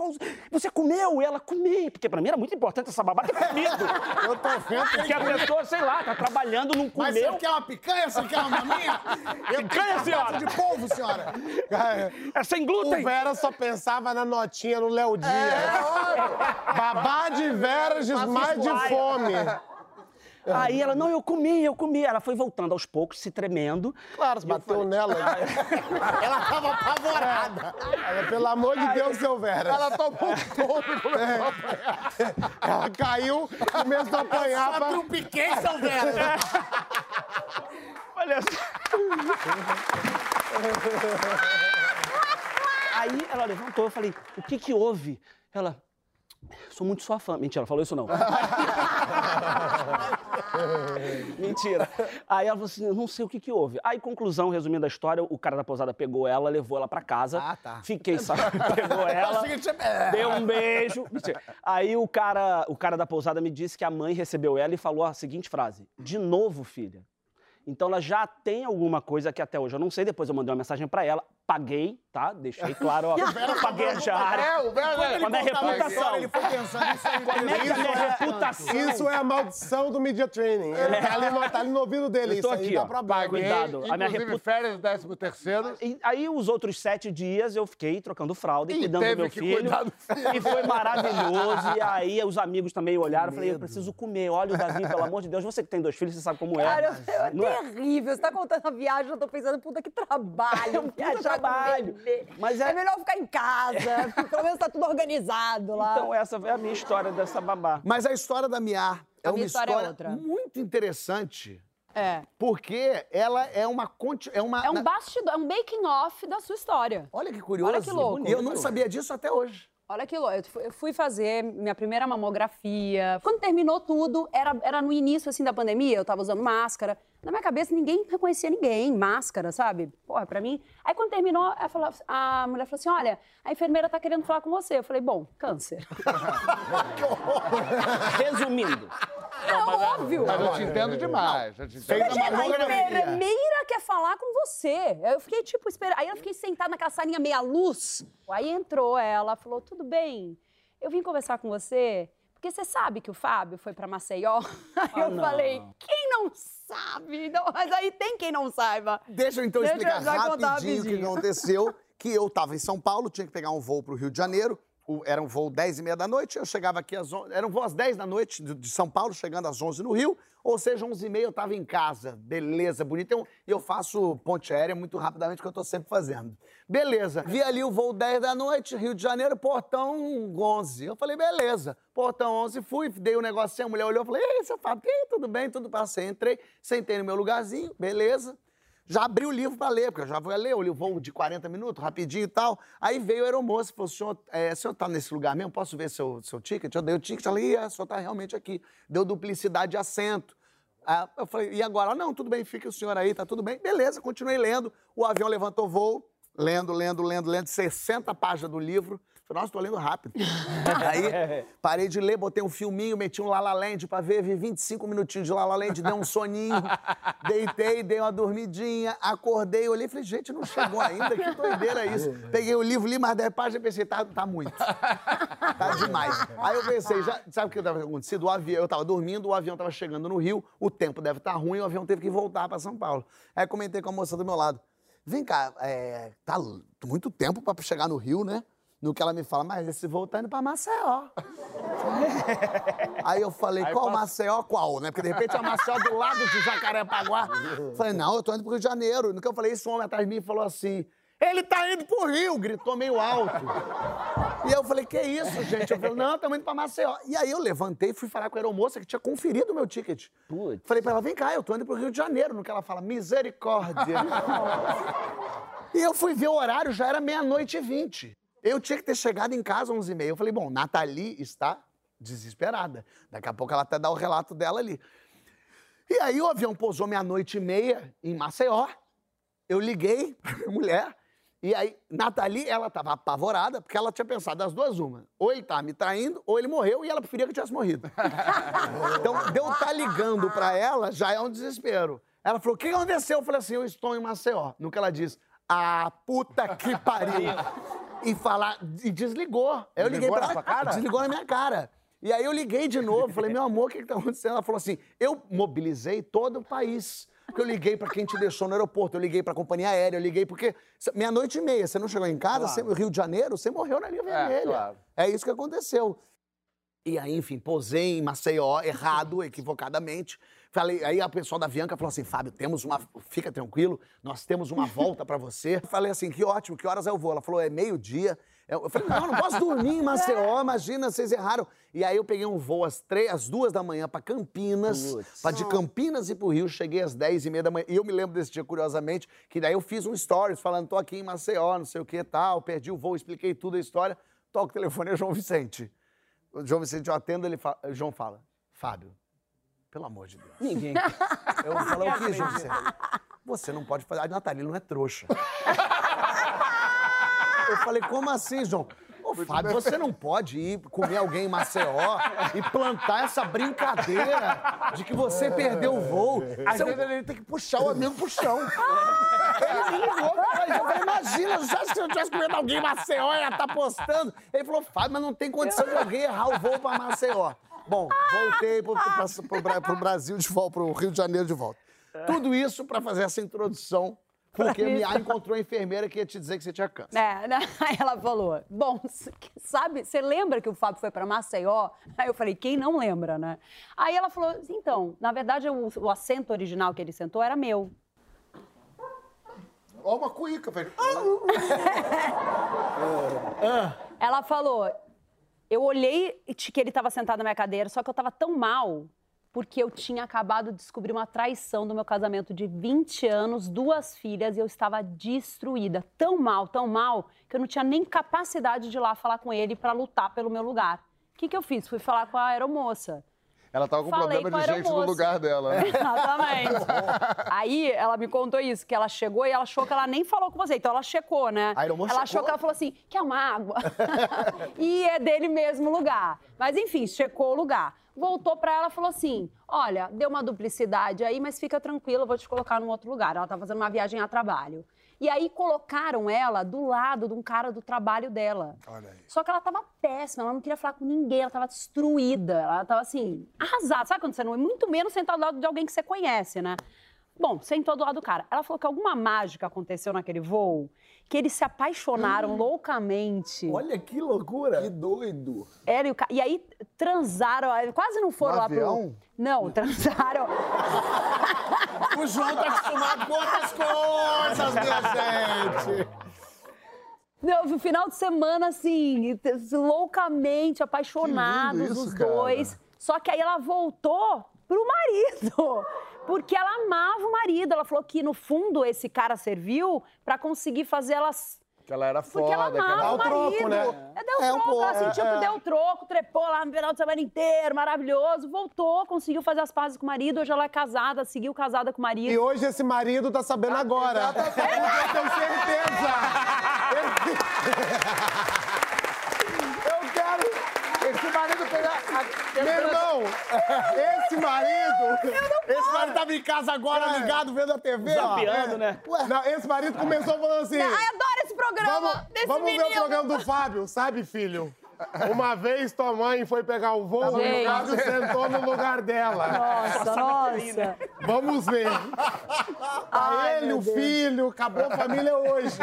você comeu? E ela comi. Porque pra mim era muito importante essa babá ter comido. [laughs] Eu tô vendo Porque a pessoa, sei lá, tá trabalhando, não Mas comeu. você quer uma picanha? Você quer uma maminha? [laughs] Eu Picanha, senhora? de polvo, senhora. Cara, É sem o glúten. Vera só pensava na notinha no Léo Dias. Babá de Vera desmaio de fome. Aí ela, não, eu comi, eu comi. Ela foi voltando aos poucos, se tremendo. Claro, você bateu nela. [laughs] Ela tava apavorada. Ela, Pelo amor de Deus, seu Vera. Ela tomou um tombo e começou a apanhar. Ela caiu, começou a apanhar Sabe pra... um piquei, seu Vera? Olha só. Aí ela levantou, eu falei, o que que houve? Ela, sou muito sua fã. Mentira, ela falou isso não. [laughs] [laughs] Mentira. Aí ela falou assim, não sei o que que houve. Aí, conclusão, resumindo a história, o cara da pousada pegou ela, levou ela pra casa. Ah, tá. Fiquei, sabe? [laughs] Pegou ela, Achei que tinha- é. deu um beijo. Mentira. Aí o cara, o cara da pousada me disse que a mãe recebeu ela e falou a seguinte frase, de novo, filha. Então ela já tem alguma coisa que até hoje eu não sei. Depois eu mandei uma mensagem pra ela, paguei, tá? Deixei claro, ó. [laughs] paguei a diária. É, o Vera... Quando é reputação. Ele foi pensando nisso aí. Como é que a minha reputação? Isso é a maldição do media training. Ele tá ali, no- tá ali no ouvido dele. Eu tô Isso aí aqui, dá ó. pra Paguei, Cuidado, a minha inclusive reputa- férias, décimo terceiro. E aí, os outros sete dias, eu fiquei trocando fralda e, E cuidando do meu filho. do filho. E foi maravilhoso. E aí, os amigos também olharam. Eu falei, eu preciso comer. Olha o Davi, pelo amor de Deus. Você que tem dois filhos, você sabe como é. Cara, é Não é? terrível. Você tá contando a viagem, eu tô pensando, puta, que trabalho. [laughs] É um puta trabalho. Mas é- é melhor ficar em casa, [laughs] pelo menos tá tudo organizado lá. Então, essa foi a minha história dessa babá. Mas a história da Miar é uma história é história outra. muito interessante, É. porque ela é uma... conti- É, uma É um bastidor, é um making off da sua história. Olha que curioso. Olha que louco. E eu não sabia disso até hoje. Olha que louco. Eu fu- Eu fui fazer minha primeira mamografia. Quando terminou tudo, era, era no início, assim, da pandemia, eu tava usando máscara. Na minha cabeça, ninguém reconhecia ninguém, máscara, sabe? Porra, pra mim. Aí quando terminou, ela falou- a mulher falou assim: olha, a enfermeira tá querendo falar com você. Eu falei, bom, câncer. [laughs] Resumindo, É óbvio. Mas eu te entendo demais. Eu te entendo. Fez a Imagina, a mamografia. enfermeira quer falar com você. Eu fiquei, tipo, esperando. Aí eu fiquei sentada naquela salinha meia luz. Aí entrou ela, falou: tudo bem, eu vim conversar com você. Porque você sabe que o Fábio foi pra Maceió? [laughs] Aí eu não. falei, quem não sabe? Não, mas aí tem quem não saiba. Deixa eu então Deixa eu explicar já contar rapidinho o que rapidinho. aconteceu. Que eu estava em São Paulo, tinha que pegar um voo para o Rio de Janeiro. Era um voo 10 e meia da noite, eu chegava aqui às 11, era um voo às 10 da noite de, São Paulo, chegando às 11 no Rio, ou seja, 11 e meia eu estava em casa, beleza, bonito. Eu, eu faço ponte aérea muito rapidamente, que eu estou sempre fazendo. Beleza, vi ali o voo 10 da noite, Rio de Janeiro, portão 11. Eu falei, beleza, portão 11, fui, dei o um negocinho, a mulher olhou, falei, ei, "Ih, tudo bem, tudo passei. Entrei, sentei no meu lugarzinho, beleza. Já abri o livro para ler, porque eu já vou ler, o voo de 40 minutos, rapidinho e tal. Aí veio a aeromoça e falou: senhor, é, o senhor tá nesse lugar mesmo? Posso ver seu, seu ticket? Eu dei o ticket, ela, ia, o senhor tá realmente aqui. Deu duplicidade de assento. Aí eu falei, e agora? Não, tudo bem, fica o senhor aí, tá tudo bem. Beleza, continuei lendo. O avião levantou voo, lendo, lendo, lendo, lendo, 60 páginas do livro. Falei, nossa, tô lendo rápido. [laughs] Aí parei de ler, botei um filminho, meti um Lala Land pra ver, vi 25 minutinhos de Lala Land, dei um soninho, [laughs] deitei, dei uma dormidinha, acordei, olhei e falei, gente, não chegou ainda, que doideira isso. Peguei o livro, li mais 10 páginas e pensei, tá, tá muito. Tá demais. Aí eu pensei, já, sabe o que deve ter acontecido? O avião, eu tava dormindo, o avião tava chegando no Rio, o tempo deve estar ruim, o avião teve que voltar pra São Paulo. Aí comentei com a moça do meu lado, vem cá, é, tá muito tempo pra chegar no Rio, né? No que ela me fala, mas esse voo tá indo pra Maceió. [laughs] Aí eu falei, qual Maceió, qual, né? Porque de repente é Maceió do lado de Jacarepaguá. Falei, não, eu tô indo pro Rio de Janeiro. No que eu falei, isso, um homem atrás de mim falou assim, ele tá indo pro Rio, gritou meio alto. E eu falei, que isso, gente? Eu falei, não, estamos indo pra Maceió. E aí eu levantei e fui falar com a aeromoça que tinha conferido o meu ticket. Putz. Falei pra ela, vem cá, eu tô indo pro Rio de Janeiro. No que ela fala, misericórdia. [laughs] e eu fui ver o horário, já era meia-noite e vinte. Eu tinha que ter chegado em casa às 11h30. Eu falei, bom, Nathalie está desesperada. Daqui a pouco ela até dá o relato dela ali. E aí o avião pousou meia-noite e meia em Maceió. Eu liguei [laughs] pra minha mulher. E aí, Nathalie, ela tava apavorada, porque ela tinha pensado das duas uma. Ou ele tá me traindo, ou ele morreu, e ela preferia que eu tivesse morrido. [laughs] então, de eu estar ligando pra ela, já é um desespero. Ela falou, o que aconteceu? Eu falei assim, eu estou em Maceió. No que ela diz, ah, puta que pariu. [laughs] e falar, e desligou. Eu liguei Desligou pra na sua cara? Desligou na minha cara. E aí eu liguei de novo, falei, meu amor, o que, que tá acontecendo? Ela falou assim, eu mobilizei todo o país. Porque eu liguei pra quem te deixou no aeroporto, eu liguei pra companhia aérea, eu liguei porque meia-noite e meia, você não chegou em casa, você, Rio de Janeiro, você morreu na linha vermelha. claro. É isso que aconteceu. E aí, enfim, posei em Maceió, errado, equivocadamente. Falei, aí a pessoa da Avianca falou assim, Fábio, temos uma. Fica tranquilo, nós temos uma volta pra você. Falei assim, que ótimo, que horas eu vou? Ela falou, é meio-dia. Eu falei, não, não posso dormir em Maceió, [laughs] imagina, vocês erraram. E aí eu peguei um voo às, três, às duas da manhã pra Campinas, Putz. pra de Campinas ir pro Rio, cheguei às dez e meia da manhã. E eu me lembro desse dia, curiosamente, que daí eu fiz um stories falando, tô aqui em Maceió, não sei o que e tal, perdi o voo, expliquei tudo a história. Toca o telefone, é João Vicente. O João Vicente, eu atendo, ele fala, João fala, Fábio, pelo amor de Deus. Ninguém. Eu falei, o que, João? Você não pode fazer. A Nathalie não é trouxa. Eu falei, como assim, João? Ô, Fábio, você não pode ir comer alguém em Maceió e plantar essa brincadeira de que você perdeu o voo. Às vezes ele tem que puxar o amigo pro chão. Ele me ligou, eu falei, imagina, você que se eu tivesse comendo alguém em Maceió, ia estar postando? Ele falou, Fábio, mas não tem condição de alguém errar o voo pra Maceió. Bom, voltei Bra- pro Brasil de volta, pro Rio de Janeiro de volta. Tudo isso pra fazer essa introdução, porque minha isso. encontrou a enfermeira que ia te dizer que você tinha câncer. É, né? [laughs] Aí ela falou, bom, sabe, você lembra que o Fábio foi pra Maceió? Aí eu falei, quem não lembra, né? Aí ela falou, então, na verdade o, o assento original que ele sentou era meu. Ó, uma cuíca, velho. [laughs] [laughs] Ela falou, eu olhei que ele estava sentado na minha cadeira, só que eu estava tão mal porque eu tinha acabado de descobrir uma traição do meu casamento de 20 anos, duas filhas, e eu estava destruída, tão mal, tão mal, que eu não tinha nem capacidade de ir lá falar com ele para lutar pelo meu lugar. O que, que eu fiz? Fui falar com a aeromoça. Ela tava com Falei problema de gente no lugar dela. né? [laughs] Exatamente. Aí ela me contou isso, que ela chegou e ela achou que ela nem falou com você. Então ela checou, né? A ela achou checou? que ela falou assim: quer uma água? [laughs] e é dele mesmo o lugar. Mas enfim, checou o lugar. Voltou pra ela e falou assim: olha, deu uma duplicidade aí, mas fica tranquila, eu vou te colocar num outro lugar. Ela tá fazendo uma viagem a trabalho. E aí colocaram ela do lado de um cara do trabalho dela. Olha aí. Só que ela tava péssima, ela não queria falar com ninguém, ela tava destruída, ela tava assim, arrasada. Sabe quando você não é muito menos sentar do lado de alguém que você conhece, né? Bom, sentou do lado do cara. Ela falou que alguma mágica aconteceu naquele voo, que eles se apaixonaram loucamente. Olha que loucura. Que doido. Ela e, o ca- e aí transaram, quase não foram No lá avião? pro. Não, [laughs] transaram. O João tá acostumado com outras coisas, minha gente. Não, no final de semana, assim, loucamente apaixonados, isso, os cara. dois. Só que aí ela voltou pro marido. Porque ela amava o marido. Ela falou que, no fundo, esse cara serviu pra conseguir fazer elas. Que ela era Porque ela foda. que amava ela... o Dá o troco, marido. né? É, deu É, um troco, pouco, ela sentiu é, que é. deu troco, trepou lá no final de semana inteiro, maravilhoso. Voltou, conseguiu fazer as pazes com o marido. Hoje ela é casada, seguiu casada com o marido. E hoje esse marido tá sabendo agora. [laughs] Eu tenho certeza. [laughs] Meu irmão, [laughs] esse marido. Esse marido tava em casa agora, ligado, vendo a TV. ó. Zapeando, né? Não, esse marido começou falando assim. Ai, adoro esse programa Vamos, desse vamos ver o programa do Fábio, sabe, filho? Uma vez tua mãe foi pegar o voo e o sentou no lugar dela. Nossa, nossa. Vvamos ver. Ai, ele, o Deus. filho, acabou a família hoje.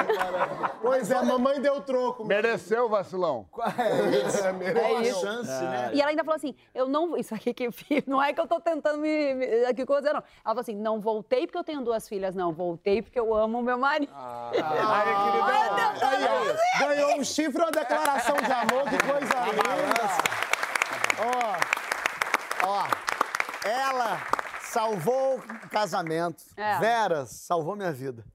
Pois é, a mamãe deu troco. Mereceu, vacilão. É, É isso. Chance, né? E ela ainda falou assim: eu não. Isso aqui que não é que eu tô tentando me. me aqui coisa, não. Ela falou assim: não voltei porque eu tenho duas filhas, não. Voltei porque eu amo o meu marido. Aí, queridão. Aí, ó, ganhou um chifre ou uma declaração de amor, que coisa linda. Ó, ó, ela salvou o casamento. É. Vera salvou minha vida.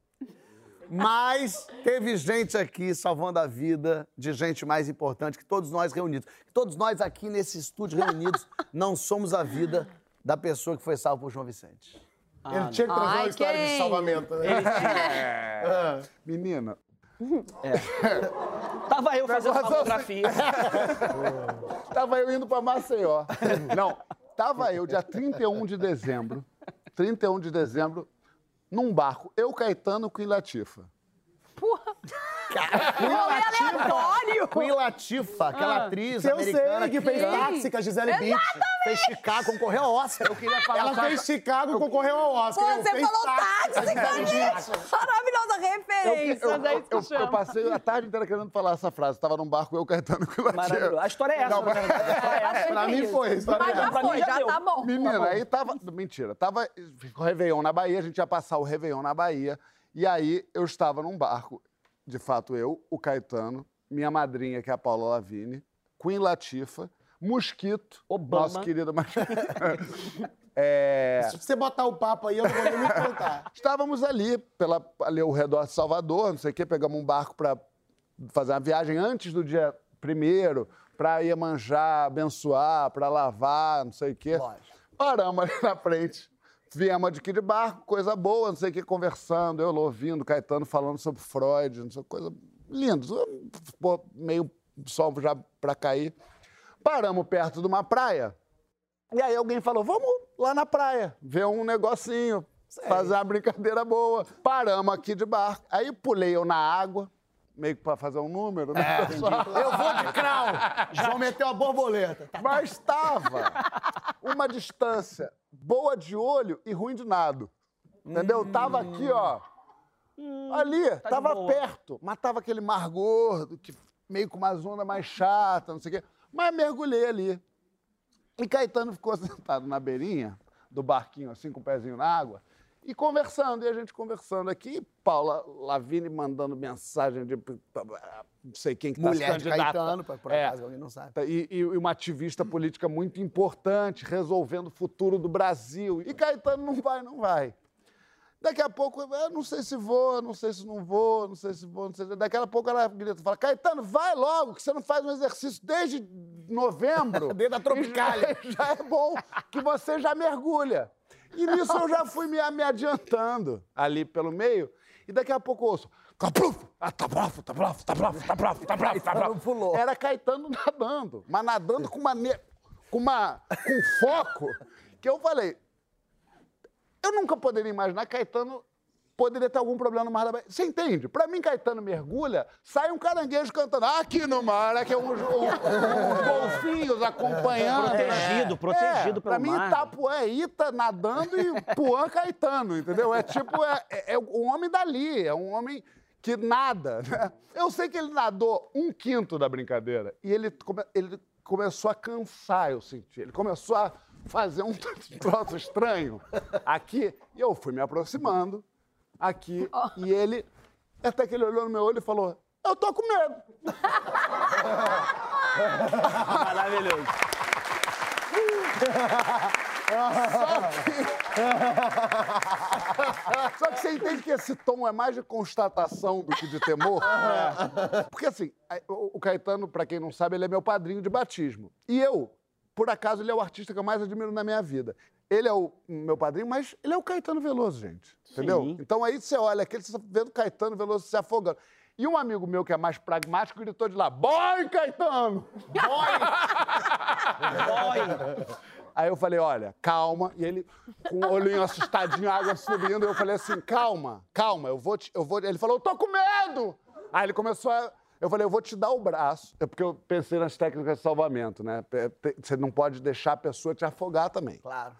Mas teve gente aqui salvando a vida de gente mais importante que todos nós reunidos. Todos nós aqui nesse estúdio reunidos [laughs] não somos a vida da pessoa que foi salva por João Vicente. Ele tinha que trazer uma história de salvamento, né? [laughs] Menina, Tava eu fazendo Negócio mamografia. [laughs] tava eu indo pra Maceió. Não, tava eu dia 31 de dezembro, 31 de dezembro, num barco, eu, Caetano, com Latifa. Porra. [laughs] Aleatório. Queen Latifah, aquela atriz Eu americana sei que fez Sim. táxi com a Gisele Bündchen. fez Chicago, concorreu ao Oscar. Eu queria falar Ela fez Chicago e concorreu ao Oscar. Pô, Eu você falou táxi, cara. Maravilhosa referência. Eu, daí eu- eu- chama. eu passei a tarde inteira querendo falar essa frase. Tava num barco, eu, Caetano, com Maravilhoso. Latifa. A história é essa, Não, história é essa. Pra mim foi, a história Mas é já foi, já já tá bom. Menina, aí tava. Mentira, tava. Ficou Réveillon na Bahia, a gente ia passar o Réveillon na Bahia. E aí eu estava num barco, de fato eu, o Caetano, minha madrinha, que é a Paula Lavigne, Queen Latifa, Mosquito, Obama. nosso querido Mosquito. [laughs] É, Se você botar o papo aí, eu não vou nem me contar. [laughs] Estávamos ali, pela, ali ao redor de Salvador, não sei o quê, pegamos um barco para fazer uma viagem antes do dia primeiro, para ir manjar, abençoar, para lavar, não sei o quê. Paramos ali na frente. Viemos de barco, coisa boa, não sei o quê, conversando, eu ouvindo, Caetano falando sobre Freud, não sei, coisa linda. Meio sol já para cair. Paramos perto de uma praia. E aí alguém falou, vamos lá na praia, ver um negocinho, fazer uma brincadeira boa. Paramos aqui de barco. Aí pulei eu na água, meio que para fazer um número, né, [laughs] pessoal? Eu vou de crau. João meteu a borboleta. Mas estava uma distância boa de olho e ruim de nado. Entendeu? Tava aqui, ó. ali, de tava perto. Mas tava aquele mar gordo, que meio com uma zona mais chata, não sei o quê. Mas mergulhei ali. E Caetano ficou [laughs] sentado na beirinha do barquinho, assim, com o pezinho na água, e conversando, e a gente conversando aqui, Paula Lavini mandando mensagem de não sei quem que está Mulher de. Caetano, por É. acaso alguém não sabe. E, e uma ativista política muito importante, resolvendo o futuro do Brasil. E Caetano não vai, não vai. Daqui a pouco, eu não sei se vou, não sei se não vou, não sei se vou, não sei se... Daqui a pouco ela grita, fala, Caetano, vai logo, que você não faz um exercício desde novembro. [laughs] Desde a Tropicália. [laughs] Já, já é bom que você já mergulha. E nisso eu já fui me, me adiantando ali pelo meio. E daqui a pouco eu ouço, Capruf, ah, tá bravo, tá bravo, tá bravo, tá bravo, tá bravo, tá bravo. pulou. Era Caetano nadando, mas nadando com uma, com uma com foco que eu falei, eu nunca poderia imaginar Caetano poderia ter algum problema no mar da Bahia. Você entende? Pra mim, Caetano mergulha, sai um caranguejo cantando aqui no mar, aqui é uns, um, uns golfinhos acompanhando. Protegido, É, protegido pra pelo mim, mar. Itapuã é Ita nadando e Puã Caetano, entendeu? É tipo, é, é, é um homem dali, é um homem que nada. né? Eu sei que ele nadou um quinto da brincadeira e ele, come- ele começou a cansar, eu senti. Ele começou a fazer um [laughs] troço estranho aqui e eu fui me aproximando aqui [laughs] e ele, até que ele olhou no meu olho e falou, eu tô com medo. [laughs] Maravilhoso. [laughs] Só que você entende que esse tom é mais de constatação do que de temor? Porque assim, o o Caetano, pra quem não sabe, ele é meu padrinho de batismo. E eu, por acaso, ele é o artista que eu mais admiro na minha vida. Ele é o meu padrinho, mas ele é o Caetano Veloso, gente. Entendeu? Sim. Então aí você olha aqui, você tá vendo o Caetano Veloso se afogando. E um amigo meu que é mais pragmático gritou de lá: Boy, Caetano! Boy! [laughs] Dói. Aí eu falei, olha, calma. E ele, com o olhinho assustadinho, a água subindo, eu falei assim, calma, calma, eu vou te, eu vou. Ele falou, eu tô com medo! Aí ele começou a. Eu falei, eu vou te dar o braço. É porque eu pensei nas técnicas de salvamento, né? Você não pode deixar a pessoa te afogar também. Claro.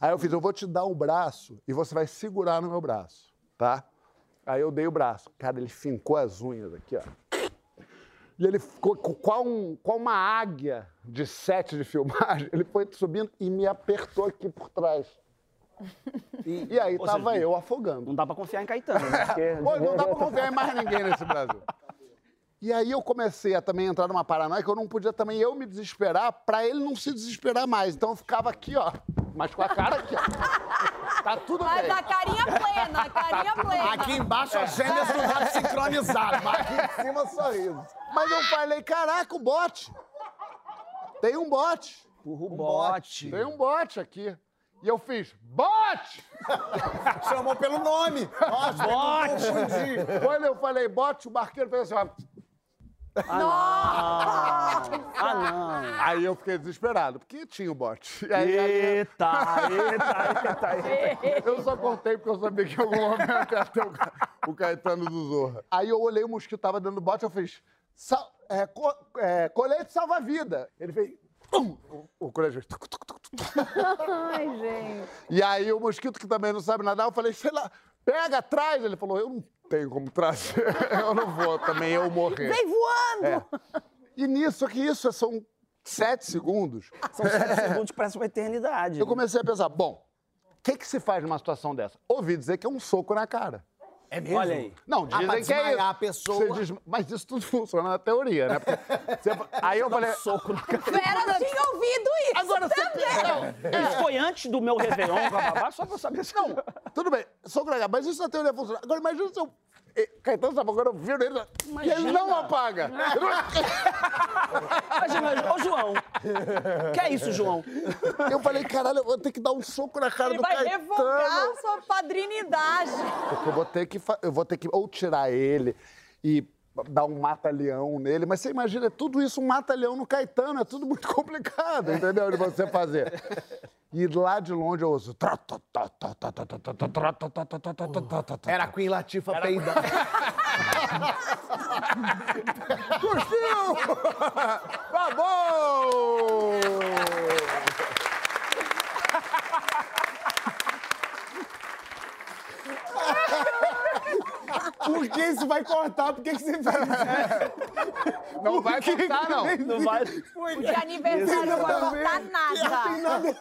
Aí eu fiz, eu vou te dar o braço e você vai segurar no meu braço, tá? Aí eu dei o braço. Cara, ele fincou as unhas aqui, ó. E ele ficou com- qual, um, qual uma águia de sete de filmagem. Ele foi subindo e me apertou aqui por trás. [laughs] E, aí Ou tava seja, eu afogando. Não dá pra confiar em Caetano, né? [laughs] Porque... Pô, não dá pra [laughs] confiar em mais ninguém nesse Brasil. E aí eu comecei a também entrar numa paranoia que eu não podia também eu me desesperar pra ele não se desesperar mais. Então eu ficava aqui, ó, mas com a cara aqui, ó. Tá tudo Mas bem. a carinha plena, a carinha plena. Aqui embaixo as gêmeas do rato sincronizadas, mas aqui em cima sorriso. Mas eu falei, caraca, o bote. Tem um bote. Empurra o bote. Tem um bote aqui. E eu fiz, bote! Chamou pelo nome. Nossa, bote. Quando eu falei bote, o barqueiro fez assim, ó. Ah, não. Aí eu fiquei desesperado, porque tinha o bote. Aí, aí Eita, eita, eita, eita. [laughs] eu só contei porque eu sabia que em algum momento ia ter o, Ca- o Caetano do Zorra. Aí eu olhei o mosquito tava dentro do bote, eu fiz, "Sal- é, co- é, colete salva-vida. Ele fez, o, o colete fez, tuc, tuc, tuc, tuc. Ai, gente. E aí o mosquito que também não sabe nadar, eu falei, sei lá, pega atrás. Ele falou, eu não tenho como trazer, [laughs] eu não vou também eu morrer. Vem voando! É. E nisso, que isso são sete segundos, [laughs] São sete segundos parece uma eternidade. eu comecei a pensar, bom, o que, que se faz numa situação dessa? Ouvi dizer que é um soco na cara. É mesmo? Olha aí. Não, dizem que é isso. a pessoa. Você diz- Mas isso tudo funciona na teoria, né? Você- Aí eu falei... Soco na [laughs] cara. Vera tinha ouvido isso Agora você também. Isso foi antes do meu Réveillon com a babá, só pra eu saber se... Não, tudo bem, soco na cara, mas isso na teoria funciona. Agora imagina se eu... Caetano sabe, agora eu viro ele e ele não apaga. [laughs] Imagina, ô João. Que é isso, João? Eu falei, caralho, eu vou ter que dar um soco na cara Ele do vai Caetano. revogar a sua padrinidade. Porque eu vou ter que, eu vou ter que ou tirar ele e dar um mata-leão nele, mas você imagina, é tudo isso um mata-leão no Caetano, é tudo muito [laughs] complicado, entendeu? De você fazer. E lá de longe eu ouço. Era a Queen Latifa peidando. Curtiu! Tá bom! Por que isso vai cortar? Por que, que você fez isso? Não vai contar, não. Não vai... De aniversário não vai cortar nada.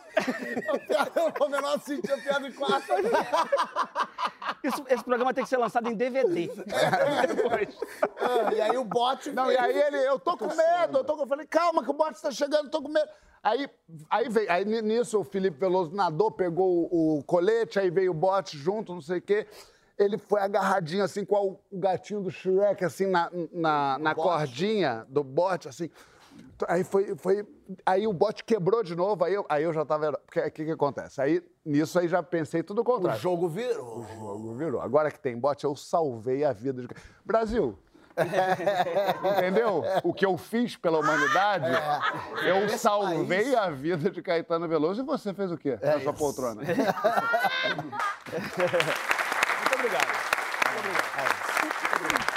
o menor sentia piada em quatro. [laughs] Isso- esse programa tem que ser lançado em DVD. Depois. E aí o bote. Não, e aí ele, eu tô com medo, eu tô com... Eu falei, calma que o bote tá chegando, eu tô com medo. Aí, aí veio, aí ni- nisso o Felipe Veloso nadou, pegou o, o colete, aí veio o bote junto, não sei o quê. Ele foi agarradinho assim, com o gatinho do Shrek, assim, na, na, na cordinha do bote, assim. Aí foi, foi. Aí o bote quebrou de novo, aí eu, aí eu já tava. O que, que que acontece? Aí, nisso aí já pensei tudo o O contrário. jogo virou. O jogo virou. Agora que tem bote, eu salvei a vida de. Brasil! [laughs] Entendeu? O que eu fiz pela humanidade, eu salvei a vida de Caetano Veloso e você fez o quê na sua poltrona? [laughs] Muito obrigado.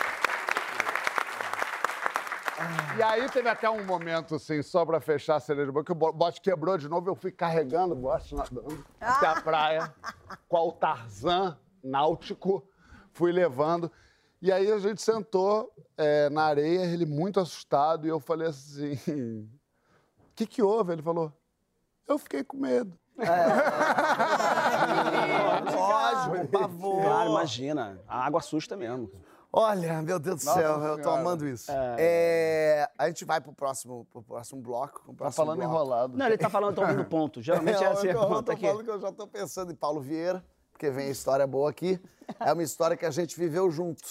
E aí teve até um momento, assim, só pra fechar a cereja de boca, que o bo- bote quebrou de novo, eu fui carregando o bote nadando até a praia, qual Tarzan náutico, fui levando. E aí a gente sentou é, na areia, ele muito assustado, e eu falei assim: o que, que houve? Ele falou: eu fiquei com medo. Lógico, [laughs] pavor. Claro, imagina. A água assusta mesmo. Olha, meu Deus do Nossa céu, eu tô Senhora. amando isso. É, a gente vai pro próximo, pro próximo bloco. pro Tá próximo falando bloco. enrolado. Não, ele tá falando, tô ouvindo ponto. Geralmente [laughs] é assim a eu, eu conta tô aqui. falando que eu já tô pensando em Paulo Vieira, porque vem a história boa aqui. É uma história que a gente viveu junto.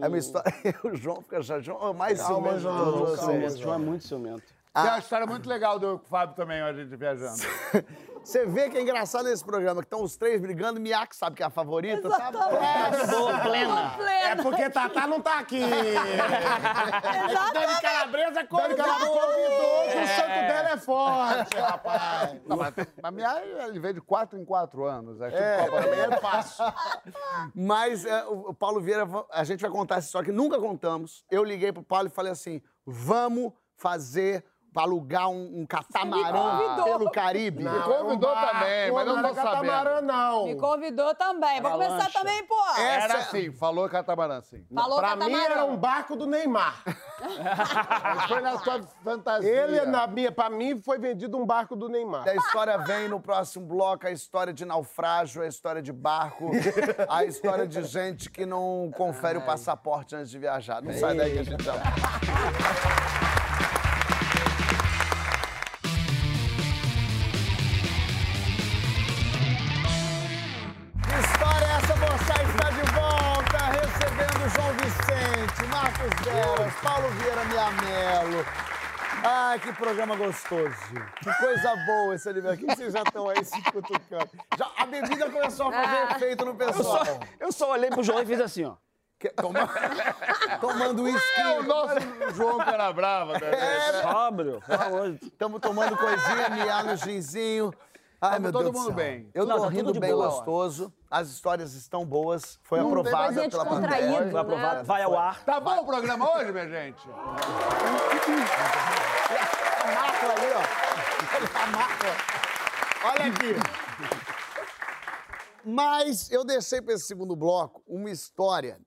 É uma história. [laughs] o João fica já. João, mais Calma, ciumento João. Ciumento, João é muito ciumento. Tem uma história muito legal do Fábio também, a gente viajando. [laughs] Você vê que é engraçado nesse programa, que estão os três brigando, Miak sabe que é a favorita, sabe? Boa, plena. É porque Tatá não tá aqui. [laughs] Dani Calabresa convidou. Dani Calabresa convidou que o santo dela é forte, rapaz. Não, mas, mas minha, ele veio de quatro em quatro anos. É, tipo É, Copa é fácil. Mas é, o o Paulo Vieira, a gente vai contar essa história que nunca contamos. Eu liguei pro Paulo e falei assim: vamos fazer pra alugar um, um catamarã pelo Caribe. Me convidou também, mas não era tô sabendo. catamarã, não. Me convidou também. Vou começar lancha. também, pô. Essa- Era assim, falou catamarã, sim. Falou Pra mim catamarã. era um barco do Neymar. Mas foi na sua fantasia. Ele, na minha, pra mim, foi vendido um barco do Neymar. A história vem no próximo bloco, a história de naufrágio, a história de barco, [laughs] a história de gente que não confere o passaporte antes de viajar. Não sai daí que a gente já... Miamelo. Ai, que programa gostoso. Que coisa boa esse aniversário. Por que vocês já estão aí se cutucando? Já, a bebida começou a fazer efeito no Eu só, pessoal. eu só olhei pro João e fiz assim, ó. Que- toma- [laughs] Tomando uísque. É o nosso João Canabrava, né? Sóbrio, pelo amor de Estamos tomando coisinha, miar no ginzinho. Ai, Tamo meu todo Deus do mundo céu. bem. Eu tô Não, tá tudo rindo de bem boa. gostoso. As histórias estão boas. Foi Não aprovada pela plateia. Vai aprovado, né? vai ao ar. Tá bom o programa hoje, minha gente? A marca ali, ó. A marca. Olha aqui. Mas eu deixei para esse segundo bloco uma história.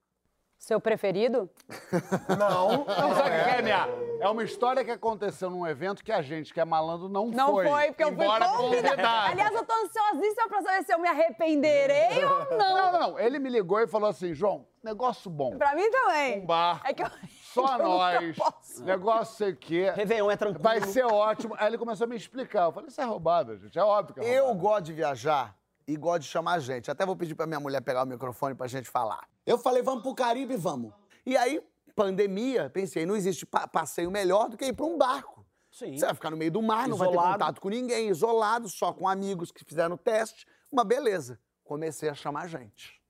Seu preferido? [laughs] Não. Não sabe o que é, minha? É uma história que aconteceu num evento que a gente, que é malandro, não, Não foi. foi, porque eu fui convidada. Aliás, eu tô ansiosíssima pra saber se eu me arrependerei ou [laughs] não. Não, não, não. Ele me ligou e falou assim, João, negócio bom. Pra mim também. Um barco. É que eu... Só [laughs] eu nós. posso. Negócio sei o quê. Réveillon é tranquilo. Vai ser ótimo. Aí ele começou a me explicar. Eu falei, isso é roubada, gente. É óbvio que é Eu roubada. gosto de viajar e gosto de chamar gente. Até vou pedir pra minha mulher pegar o microfone pra gente falar. Eu falei, vamos pro Caribe, vamos. E aí, pandemia, pensei, não existe pa- passeio melhor do que ir pra um barco. Sim. Você vai ficar no meio do mar, não vai ter contato com ninguém, isolado, só com amigos que fizeram o teste. Uma beleza. Comecei a chamar gente.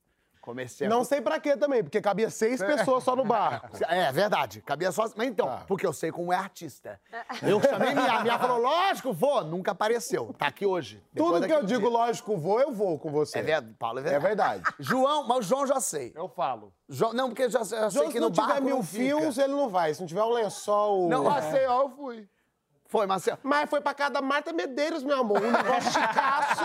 Comecei a... Não sei pra quê também, porque cabia seis pessoas só no barco. [laughs] É, verdade. Cabia só. Mas então, porque eu sei como é artista. Eu chamei minha. Minha [laughs] falou, lógico, vou. Nunca apareceu. Tá aqui hoje. Tudo que eu digo, dia. lógico, vou, eu vou com você. É verdade, Paulo, é É verdade. verdade. [laughs] João, mas o João já sei. Eu falo. João, não, porque eu já, eu sei João, que se no não tiver barco mil não fica. fios, ele não vai. Se não tiver um lençol... Não, Maceió eu fui. Foi, Marcelo. Mas foi pra casa da Marta Medeiros, meu amor. Um negócio chicaço.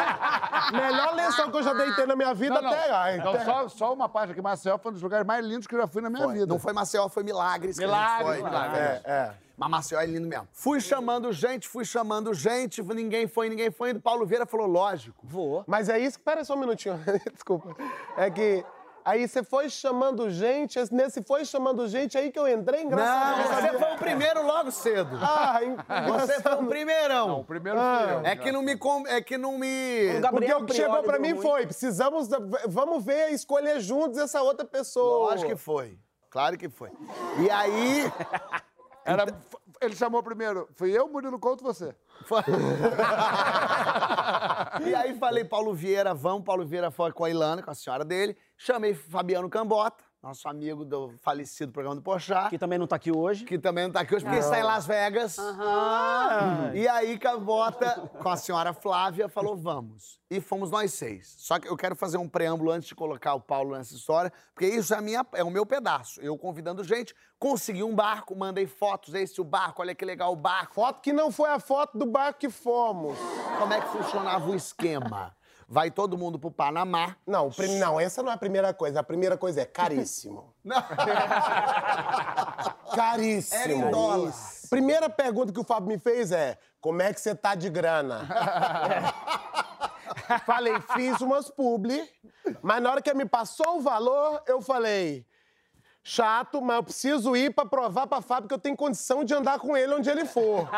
Melhor lençol que eu já deitei na minha vida Não, não. até lá. Então, só, só uma parte aqui. Maceió foi um dos lugares mais lindos que eu já fui na minha Foi. vida. Não foi Maceió, foi Milagres. que a gente Milagres, foi. Milagres. É, é. Mas Maceió é lindo mesmo. Fui chamando gente, fui chamando gente, ninguém foi, ninguém foi. E o Paulo Vieira falou, lógico. Vou. Mas é isso. Pera só um minutinho. [laughs] Desculpa. É que. Aí você foi chamando gente, nesse foi chamando gente aí que eu entrei, Não, engraçado. você foi o primeiro logo cedo. Ah, Você foi o primeirão. Não, o primeiro fui eu. É que não me. com- É que não me. Porque o que chegou deu mim foi: precisamos. da- Vamos ver, escolher juntos essa outra pessoa. Lógico que foi. Claro que foi. E aí. [laughs] Era, ele chamou primeiro. Fui eu, Murilo Couto, você. Foi- [laughs] [laughs] e aí falei, Paulo Vieira, vamos. Paulo Vieira foi com a Ilana, com a senhora dele. Chamei Fabiano Cambota, nosso amigo do falecido programa do Porchat. Que também não tá aqui hoje. que também não tá aqui hoje, porque está em Las Vegas. E aí, Cambota, com a senhora Flávia, falou, vamos. E fomos nós seis. Só que eu quero fazer um preâmbulo antes de colocar o Paulo nessa história, porque isso é, a minha, é o meu pedaço. Eu convidando gente, consegui um barco, mandei fotos, esse o barco, olha que legal o barco. Foto que não foi a foto do barco que fomos. Como é que funcionava o esquema? Vai todo mundo pro Panamá. Não, prim- não, essa não é a primeira coisa. A primeira coisa é caríssimo. [laughs] [laughs] Caríssimo. Era em dólar. Primeira pergunta que o Fábio me fez é: como é que você tá de grana? [laughs] falei, fiz umas publi, mas na hora que me passou o valor, eu falei. Chato, mas eu preciso ir pra provar pra Fábio que eu tenho condição de andar com ele onde ele for.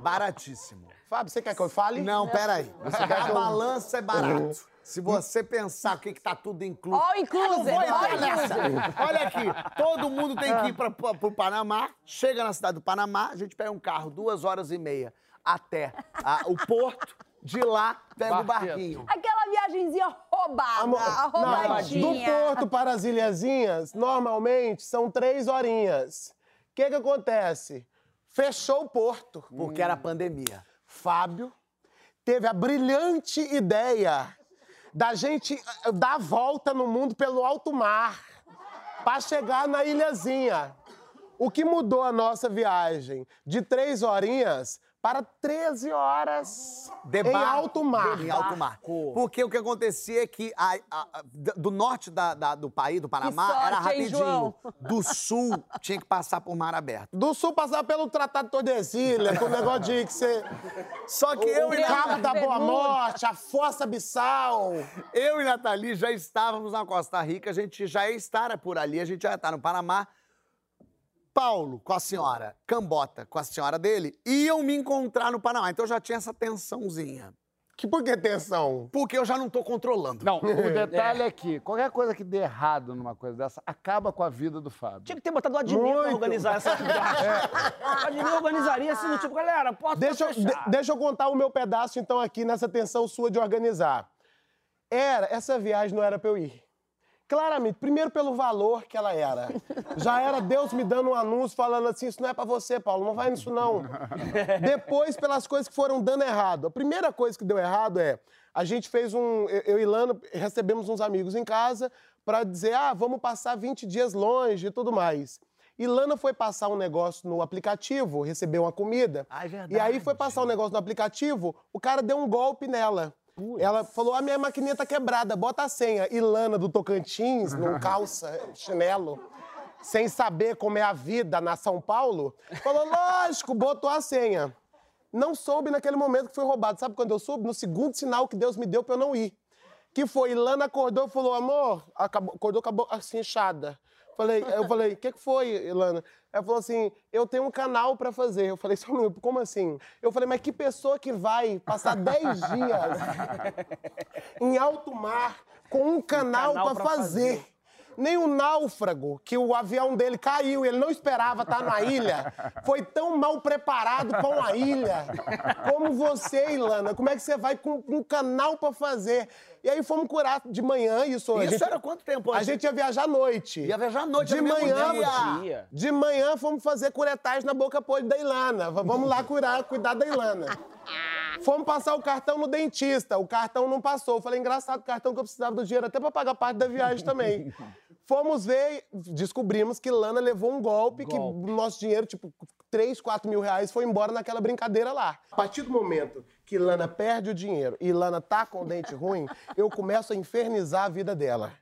Baratíssimo. Fábio, você quer que eu fale? Não, peraí. A balança é barato. Se você pensar o que, que tá tudo incluso. All inclusive, Eu não vou entrar all nessa. inclusive. Olha aqui, todo mundo tem que ir para o Panamá. Chega na cidade do Panamá, a gente pega um carro, duas horas e meia, até ah, o porto. De lá, pega o barquinho. Aquela viagenzinha roubada, Amor, a não, do roubadinha. Porto para as Ilhazinhas, normalmente são três horinhas. O que, que acontece? Fechou o porto. Porque era pandemia. Fábio teve a brilhante ideia da gente eh, dar a volta no mundo pelo alto mar para chegar na ilhazinha. O que mudou a nossa viagem de três horinhas para 13 horas De em alto mar. Em alto mar. Porque o que acontecia é que a- a- do norte da- da- do país, do Panamá, sorte, era hein, rapidinho. João? Do sul, tinha que passar por mar aberto. Do sul passar pelo Tratado de Tordesilhas, com o negócio de que você. Só que O eu e, Cabo Nathalie, da Boa. Morte, a Fossa Abissal. eu e Nathalie já estávamos na Costa Rica, a gente já estar por ali, a gente já estar no Panamá. Paulo com a senhora, Cambota com a senhora dele, iam me encontrar no Panamá. Então já tinha essa tensãozinha. Que por que tensão? Porque eu já não tô controlando. Não, o [laughs] detalhe é que qualquer coisa que dê errado numa coisa dessa acaba com a vida do Fábio. Tinha que ter botado o Adnet pra organizar essa viagem. O Adnet organizaria assim, do tipo, galera, posso Deixa, eu- de- deixa eu contar o meu pedaço, então, aqui nessa tensão sua de organizar. Era, essa viagem não era pra eu ir. Claramente, primeiro pelo valor que ela era. Já era Deus me dando um anúncio falando assim: isso não é pra você, Paulo, não vai nisso não. [laughs] Depois, pelas coisas que foram dando errado. A primeira coisa que deu errado é: a gente fez um. Eu e Lana recebemos uns amigos em casa pra dizer: ah, vamos passar 20 dias longe e tudo mais. E Lana foi passar um negócio no aplicativo, recebeu uma comida. Ah, é E aí foi passar um negócio no aplicativo, o cara deu um golpe nela. Ela falou: a minha maquininha tá quebrada, bota a senha. E Lana do Tocantins, não [laughs] calça, chinelo, sem saber como é a vida na São Paulo, falou: lógico, botou a senha. Não soube naquele momento que foi roubado. Sabe quando eu soube? No segundo sinal que Deus me deu pra eu não ir. Que foi, Lana acordou e falou, amor, acabou, acordou com a boca assim, inchada. Falei, eu falei, o que, que foi, Ilana? Ela falou assim, eu tenho um canal pra fazer. Eu falei, só um minuto, como assim? Eu falei, mas que pessoa que vai passar 10 dias [laughs] em alto mar com um canal, canal pra pra fazer? Nem o náufrago, que o avião dele caiu e ele não esperava estar na ilha, foi tão mal preparado pra uma ilha como você, Ilana. Como é que você vai com um canal pra fazer? E aí fomos curar de manhã isso. a Isso gente- era quanto tempo a antes? gente ia viajar à noite. Ia viajar à noite, De manhã, dia. De manhã fomos fazer curetagem na boca podre da Ilana. Vamos lá curar, cuidar da Ilana. Fomos passar o cartão no dentista. O cartão não passou. Eu falei, engraçado, o cartão que eu precisava do dinheiro até pra pagar parte da viagem também. Fomos ver, descobrimos que Lana levou um golpe, que o nosso dinheiro, tipo, 3, 4 mil reais, foi embora naquela brincadeira lá. A partir do momento que Lana perde o dinheiro e Lana tá com o dente ruim, [laughs] eu começo a infernizar a vida dela.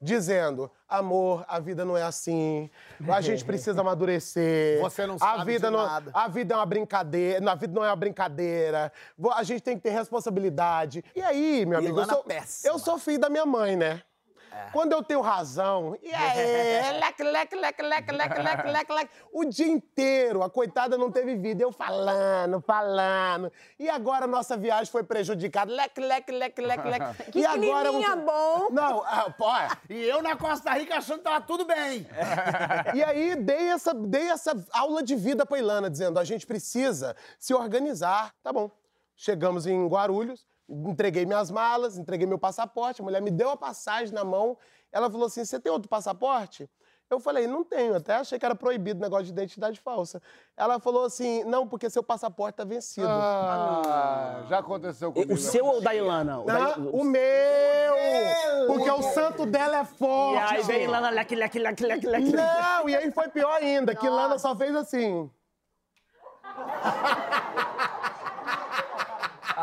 Dizendo, amor, a vida não é assim, a gente precisa [laughs] amadurecer. Você não a sabe vida de não, nada. A vida é uma brincadeira, a vida não é uma brincadeira. A gente tem que ter responsabilidade. E aí, meu amigo, eu sou, eu sou filho da minha mãe, né? Quando eu tenho razão, e aí, leque, leque, leque, leque, leque, leque, leque, leque, o dia inteiro, a coitada não teve vida, eu falando, falando. E agora a nossa viagem foi prejudicada, leque, leque, leque, leque, leque. Que e agora climinha bom. Não, ah, pô, é. E eu na Costa Rica achando que tava tudo bem. E aí dei essa, dei essa aula de vida pra Ilana, dizendo: a gente precisa se organizar. Tá bom. Chegamos em Guarulhos, entreguei minhas malas, entreguei meu passaporte, a mulher me deu a passagem na mão. Ela falou assim: você tem outro passaporte? Eu falei, não tenho, até achei que era proibido o negócio de identidade falsa. Ela falou assim: não, porque seu passaporte tá vencido. Ah, já aconteceu comigo. O seu ou o da Ilana? O da- Ah, o meu! Porque o santo dela é E forte. aí vem Ilana, leque, leque, leque, leque, leque. Não, e aí foi pior ainda, que Lana só fez assim.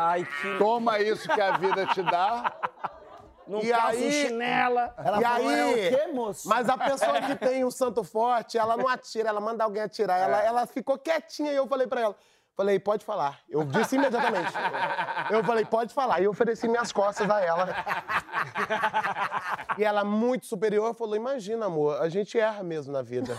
Ai, que... Toma isso que a vida te dá. Não E aí- um chinela. e aí, "É o quê, moço?" Mas a pessoa que tem o santo forte, ela não atira, ela manda alguém atirar. Ela, ela ficou quietinha e eu falei pra ela. Falei, pode falar. Eu disse imediatamente. Eu falei, pode falar. E eu ofereci minhas costas a ela. E ela, muito superior, falou: Imagina, amor, a gente erra mesmo na vida.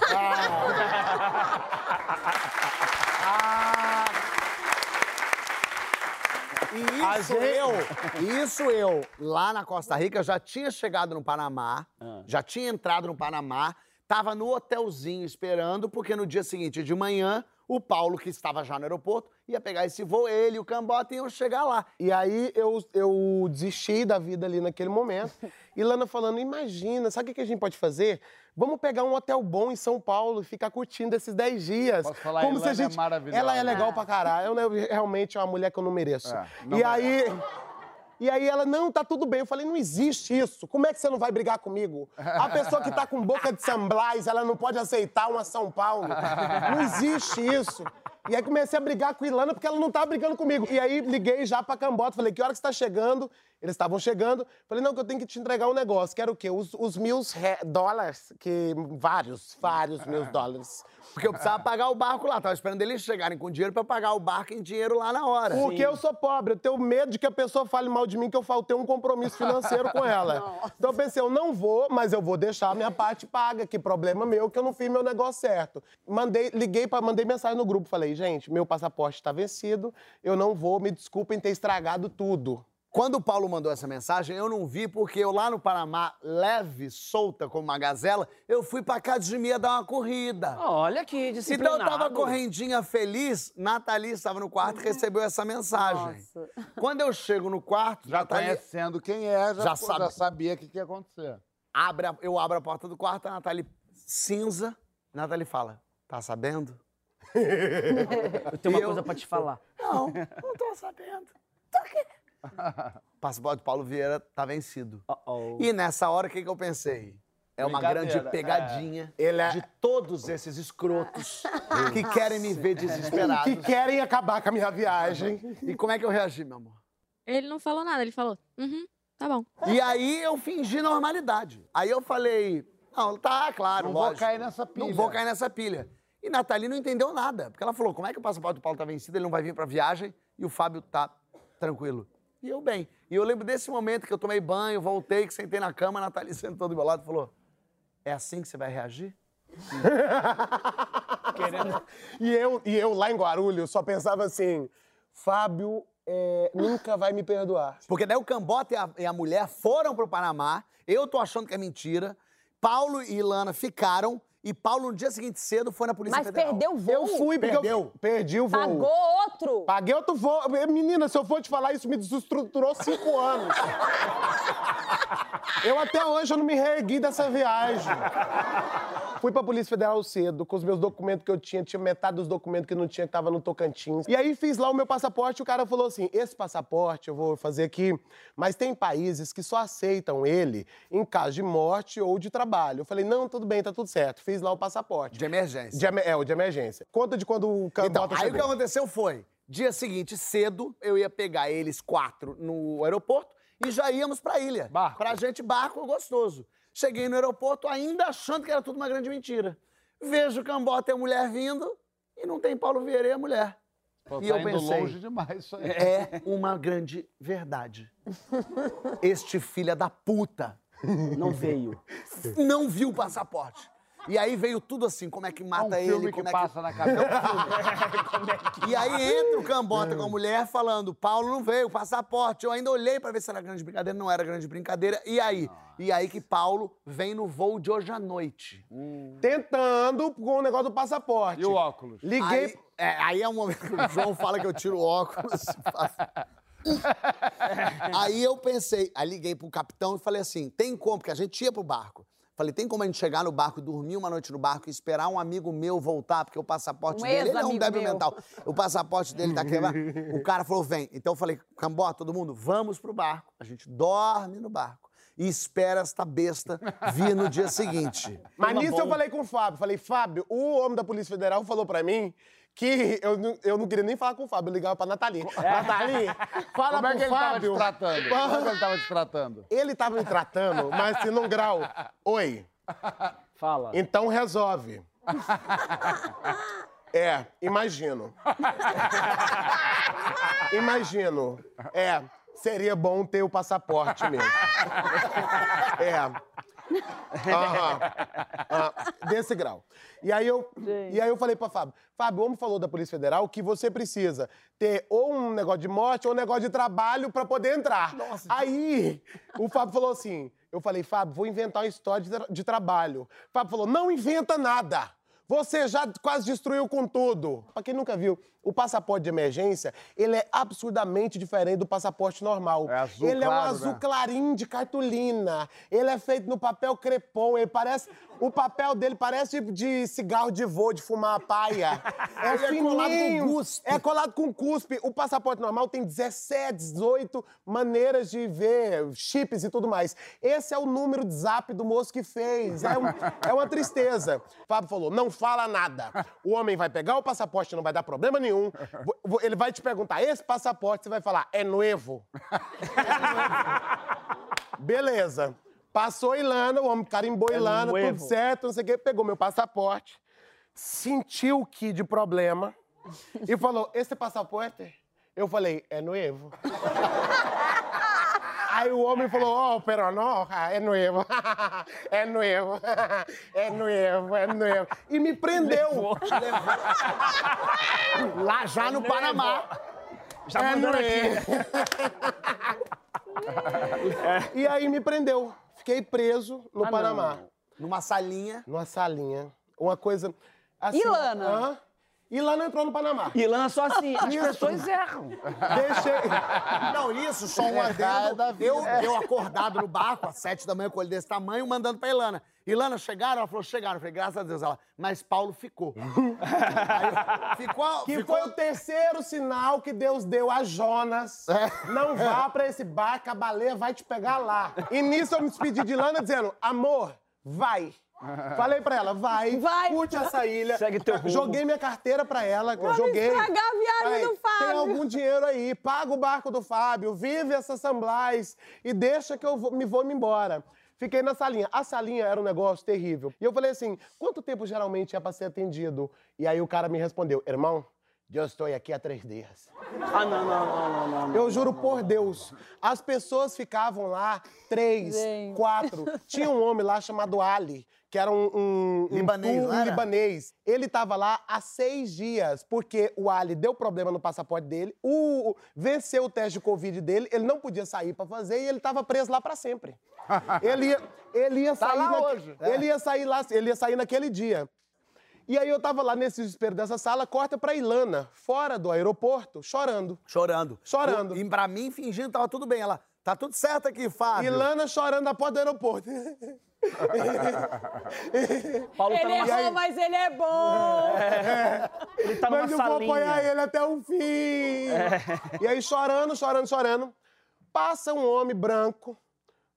E isso gente- eu, isso eu, lá na Costa Rica, já tinha chegado no Panamá, Ah. já tinha entrado no Panamá, tava no hotelzinho esperando, porque no dia seguinte de manhã, o Paulo, que estava já no aeroporto, ia pegar esse voo, ele e o Cambota iam chegar lá. E aí eu, eu desisti da vida ali naquele momento. [laughs] E Lana falando, imagina, sabe o que a gente pode fazer? Vamos pegar um hotel bom em São Paulo e ficar curtindo esses 10 dias. Posso falar, Como se a Ilana é gente... maravilhosa. Ela é legal pra caralho. Ela é realmente uma mulher que eu não mereço. É, não e merece. aí... E aí ela, não, tá tudo bem. Eu falei, não existe isso. Como é que você não vai brigar comigo? A pessoa que tá com boca de San Blas, ela não pode aceitar uma São Paulo. Não existe isso. E aí comecei a brigar com a Ilana porque ela não tava brigando comigo. E aí liguei já pra Cambota, falei, que hora que você tá chegando? Eles estavam chegando. Falei, não, que eu tenho que te entregar um negócio. Que era o quê? Os, os mil re- dólares, que vários, vários mil dólares. Porque eu precisava pagar o barco lá, tava esperando eles chegarem com dinheiro pra pagar o barco em dinheiro lá na hora. Porque eu sou pobre, eu tenho medo de que a pessoa fale mal de mim, que eu faltei um compromisso financeiro com ela. [laughs] Então eu pensei, eu não vou, mas eu vou deixar a minha parte paga, que problema meu, que eu não fiz meu negócio certo. Mandei, liguei para mandei mensagem no grupo, falei, gente, meu passaporte está vencido, eu não vou, me desculpem ter estragado tudo. Quando o Paulo mandou essa mensagem, eu não vi, porque eu lá no Panamá, leve, solta como uma gazela, eu fui pra academia dar uma corrida. Olha que Então disciplinado. eu tava correndinha feliz, Nathalie estava no quarto e recebeu essa mensagem. Nossa. Quando eu chego no quarto, Já Nathalie conhecendo quem é, já, Já já, sabe. sabia o que, que ia acontecer. abre a- eu abro a porta do quarto, a Nathalie cinza, Nathalie fala, tá sabendo? Eu tenho uma eu- coisa pra te falar. Não, não tô sabendo. Tô quê? Passaporte do Paulo Vieira tá vencido. Uh-oh. E nessa hora, o que, que eu pensei? É uma grande Brincadeira, pegadinha Ele é- de todos esses escrotos que querem me ver desesperado. Que querem acabar com a minha viagem. E como é que eu reagi, meu amor? Ele não falou nada, ele falou, uhum, tá bom. E aí eu fingi normalidade. Aí eu falei, não, tá, claro, Não vou lógico. cair nessa pilha. Não vou cair nessa pilha. E Nathalie não entendeu nada, porque ela falou, como é que o passaporte do Paulo tá vencido, ele não vai vir pra viagem e o Fábio tá tranquilo. E eu bem. E eu lembro desse momento que eu tomei banho, voltei, que sentei na cama, a Nathalie [laughs] sentou do meu lado e falou, é assim que você vai reagir? [laughs] E eu, e eu lá em Guarulhos só pensava assim, Fábio é, nunca vai me perdoar. Porque daí o Cambota e a, e a mulher foram pro Panamá, eu tô achando que é mentira, Paulo e Ilana ficaram, e Paulo no dia seguinte cedo foi na Polícia Mas Federal. perdeu o voo. Eu fui porque Perdeu. eu perdi o voo. Pagou outro. Paguei outro voo. Menina, se eu for te falar, isso me desestruturou cinco anos. Eu até hoje eu não me reergui dessa viagem. Fui pra Polícia Federal cedo, com os meus documentos que eu tinha, tinha metade dos documentos que não tinha, que tava no Tocantins. E aí fiz lá o meu passaporte e o cara falou assim: esse passaporte eu vou fazer aqui, mas tem países que só aceitam ele em caso de morte ou de trabalho. Eu falei, não, tudo bem, tá tudo certo. Fiz lá o passaporte. De emergência. De é, o de emergência. Conta de quando o Então, Cambota aí o que chegou. aconteceu foi, dia seguinte, cedo, eu ia pegar eles quatro no aeroporto e já íamos pra ilha. Barco. Pra gente, barco gostoso. Cheguei no aeroporto ainda achando que era tudo uma grande mentira. Vejo o Cambota e a mulher vindo e não tem Paulo Vieira e a mulher. Pô, E tá eu indo pensei, longe demais isso aí. É uma grande verdade. Este filho da puta Não veio. não viu o passaporte. E aí veio tudo assim, como é que É um mata filme ele, que como é passa na cabeça. [laughs] E aí entra o Cambota com a mulher falando, Paulo não veio, passaporte. Eu ainda olhei pra ver se era grande brincadeira, não era grande brincadeira. E aí? E aí que Paulo vem no vou de hoje à noite. Tentando com o negócio do passaporte. E o óculos? Liguei. Aí é, aí é um momento que o João fala que eu tiro o óculos. [laughs] aí eu pensei, aí liguei pro capitão e falei assim, tem como, porque a gente ia pro barco. Falei, tem como a gente chegar no barco, dormir uma noite no barco e esperar um amigo meu voltar, porque o passaporte Um dele ele é um débil meu. mental. O passaporte dele tá quebrado. O cara falou, vem. Então eu falei, Cambó, todo mundo, vamos pro barco. A gente dorme no barco e espera esta besta vir no dia seguinte. Mas nisso eu falei com o Fábio. Falei, Fábio, o homem da Polícia Federal falou pra mim que eu, não- eu não queria nem falar com o Fábio, eu ligava pra Nathalie. [laughs] Nathalie, fala Como é que ele tava te Fábio. tratando? Como é que ele tava te tratando? Ele tava me tratando, mas assim, num grau. Oi, Fala. então resolve. É, imagino. Imagino. É, seria bom ter o passaporte mesmo. É. Aham. Ah, desse grau. E aí, eu, e aí eu falei pra Fábio, Fábio, o homem falou da Polícia Federal que você precisa ter ou um negócio de morte ou um negócio de trabalho pra poder entrar. aí o Fábio falou assim, eu falei, Fábio, vou inventar uma história de, tra- de trabalho. Fábio falou, não inventa nada. Você já quase destruiu com tudo. Pra quem nunca viu, o passaporte de emergência, ele é absurdamente diferente do passaporte normal. É azul ele é um claro, azul né? clarinho de cartolina. Ele é feito no papel crepom. Ele parece. O papel dele parece de, de cigarro de vô, de fumar a paia. É [laughs] Ele é fininho. colado com cuspe. É colado com cuspe. O passaporte normal tem 17, 18 maneiras de ver, chips e tudo mais. Esse é o número de zap do moço que fez. É, um- é uma tristeza. O Fábio falou: não fala nada. [laughs] O homem vai pegar o passaporte, não vai dar problema nenhum. Ele vai te perguntar: esse passaporte, você vai falar, é novo. [laughs] Beleza. Passou Ilana, o homem carimbou Ilana, tudo certo, não sei o quê, pegou meu passaporte, sentiu o que de problema [laughs] e falou: Esse passaporte? Eu falei: É novo. Aí o homem falou: Oh, pero no, é novo. [laughs] É novo. [laughs] É novo, é novo. E me prendeu. [laughs] Lá já no Panamá. Já É mandando novo. aqui. E aí me prendeu. Fiquei preso no Ah, Panamá. Numa salinha. Numa salinha. Uma coisa. Assim, E Lana? hã? E Lana entrou no Panamá. E lança assim, as pessoas erram. Deixei. [laughs] Não, isso, só um adendo. Eu, eu acordado no barco, às sete da manhã, com ele desse tamanho, mandando pra Ilana. Ilana, chegaram? Ela falou, chegaram. Eu falei, graças a Deus. Ela, mas Paulo ficou. [laughs] Aí, ficou, Que ficou... foi o terceiro sinal que Deus deu a Jonas. Não vá pra esse barco, a baleia vai te pegar lá. E nisso eu me despedi de Lana dizendo, amor, vai. [laughs] Falei pra ela, vai, Vai. curte essa ilha. Segue teu rumo. Joguei minha carteira pra ela, Vamos joguei. estragar a viagem Falei, do Fábio. Tem algum dinheiro aí, paga o barco do Fábio, vive essa Samblais e deixa que eu vou, me vou me embora. Fiquei na salinha. A salinha era um negócio terrível. E eu falei assim, quanto tempo geralmente é pra ser atendido? E aí o cara me respondeu, irmão, eu estou aqui há três dias. Ah, não, não, não, não, não. não. Eu juro por Deus, as pessoas ficavam lá três, quatro. Tinha um homem lá chamado Ali, que era um, um, um Libanês, um libanês. Ele estava lá há seis dias, porque o Ali deu problema no passaporte dele, o, venceu o teste de Covid dele, ele não podia sair para fazer e ele estava preso lá para sempre. [laughs] ele ia, ele ia sair lá naque- hoje. Ele ia sair lá, ele ia sair naquele dia. E aí eu tava lá nesse desespero dessa sala, corta pra Ilana, fora do aeroporto, chorando. Chorando. Chorando. E pra mim, fingindo que tava tudo bem. Ela, tá tudo certo aqui, Fábio. Ilana chorando na porta do aeroporto. [laughs] [laughs] Paulo tá Ele numa, errou, mas ele é bom. ele tá numa Mas eu vou apoiar ele até o fim. E aí, chorando, chorando, chorando. Passa um homem branco,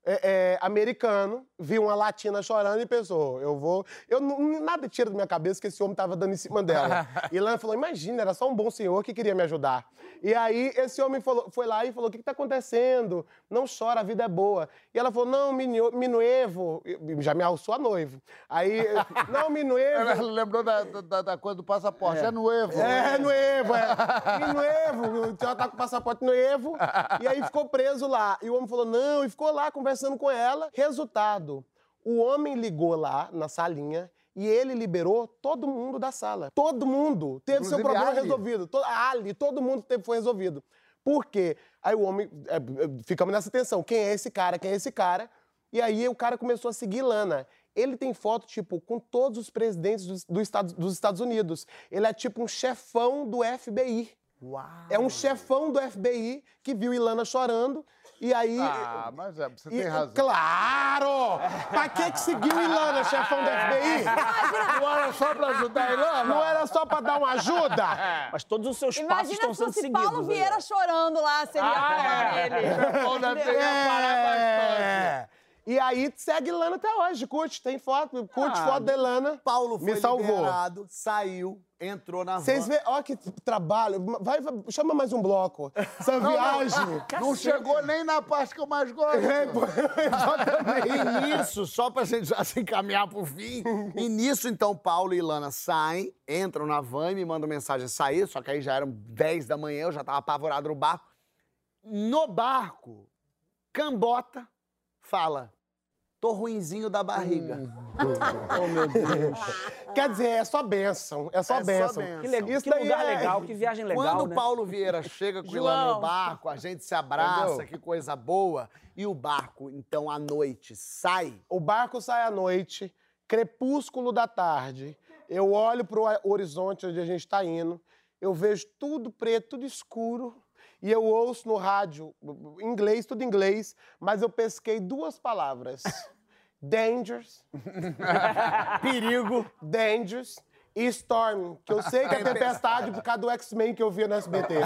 é, é, americano, viu uma latina chorando e pensou, eu vou... Eu, nada tira da minha cabeça que esse homem tava dando em cima dela. [laughs] e Ilana falou, imagina, era só um bom senhor que queria me ajudar. E aí, esse homem falou- foi lá e falou, o que que tá acontecendo? Não chora, a vida é boa. E ela falou, não, minho- minuevo... Já me alçou a noivo. Aí, [laughs] não, minuevo... Ela lembrou da, da, da coisa do passaporte. É, novo. É, novo, é. E novo, ela tá com o passaporte novo. E aí ficou preso lá. E o homem falou, não, e ficou lá conversando com ela. Resultado, o homem ligou lá na salinha e ele liberou todo mundo da sala. Todo mundo teve seu Inclusive problema Ali. resolvido. To- Ali, todo mundo teve, foi resolvido. Por quê? Aí o homem, é, é, ficamos nessa tensão. Quem é esse cara? Quem é esse cara? E aí o cara começou a seguir Lana. Ele tem foto, tipo, com todos os presidentes dos, do Estado- dos Estados Unidos. Ele é tipo um chefão do FBI. Uau. É um chefão do FBI que viu Ilana chorando. E aí. Ah, mas é, você e- tem razão. Claro! Pra que, que seguiu Ilana, chefão do FBI? Não era só pra ajudar a Ilana? Não era só pra dar uma ajuda? Mas todos os seus passos Imagina estão se sendo fosse seguidos. Paulo Vieira chorando lá, se ele ia falar é. nele. Bom, deve ter parar bastante. É. E aí segue Ilana até hoje, curte, tem foto, curte Ah, foto da Ilana. Paulo foi Me salvou. liberado, saiu, entrou na Vocês veem, ó que trabalho. Vai, vai, chama mais um bloco. Essa viagem. Não chegou nem na parte que eu mais gosto. É, pô, [laughs] Exatamente. E nisso, só pra gente já se encaminhar pro fim, e nisso, então, Paulo e Ilana saem, entram na van e me mandam mensagem sair, só que aí já eram 10 da manhã, eu já tava apavorado no barco. No barco, Cambota fala, tô ruinzinho da barriga. [laughs] Oh, meu Deus. Quer dizer, é só bênção. É só É só bênção. bênção. Que, le- Isso que lugar é- legal, que viagem legal, Quando né? o Paulo Vieira chega com o João. no barco, a gente se abraça, Entendeu? que coisa boa. E o barco, então, à noite, sai. O barco sai à noite, crepúsculo da tarde. Eu olho para o horizonte onde a gente está indo, eu vejo tudo preto, tudo escuro, e eu ouço no rádio, inglês, tudo inglês, mas eu pesquei duas palavras: [laughs] dangers, [laughs] perigo, dangers. E Storm, que eu sei que é tempestade por causa do X-Men que eu via no SBT. [laughs]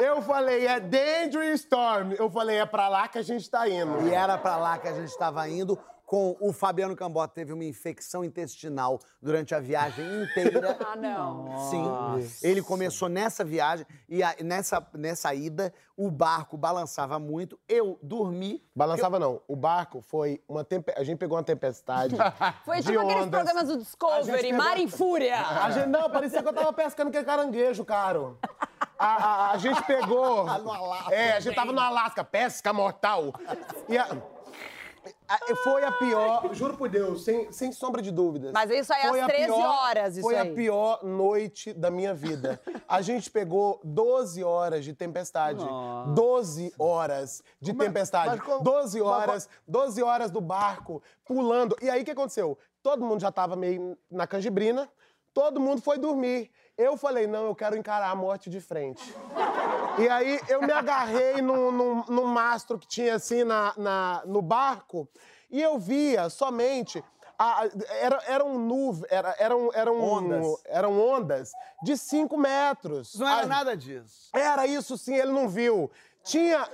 Eu falei, é Danger e Storm. Eu falei, é pra lá que a gente tá indo. E era pra lá que a gente estava indo. Com o Fabiano Cambota teve uma infecção intestinal durante a viagem inteira. [laughs] Ah, não. Sim. Ele começou nessa viagem e a- nessa, nessa ida o barco balançava muito. Eu dormi. Balançava não. O barco foi uma tempe... A gente pegou uma tempestade. [laughs] Foi de tipo aqueles programas do Discovery, pegou- Mar em Fúria. A gente, não, parecia que eu tava pescando aquele caranguejo, caro. A, a- a gente pegou. no Alasca. É, a gente tava no Alasca, pesca mortal. E a- foi a pior, juro por Deus, sem, sem sombra de dúvidas. Mas isso aí Foi às a 13 horas, isso Foi aí. a pior noite da minha vida. A gente pegou 12 horas de tempestade. 12 horas de Como é- tempestade. mas como- 12 horas, 12 horas do barco pulando. E aí o que aconteceu? Todo mundo já tava meio na canjibrina, todo mundo foi dormir. Eu falei, não, eu quero encarar a morte de frente. E aí eu me agarrei num, num- num mastro que tinha assim na, na- no barco e eu via somente. a- a- era, eram nuvens, era, eram, eram, Ondas. eram ondas de 5 metros. Não era Ah, nada disso. Era isso sim, ele não viu. Tinha.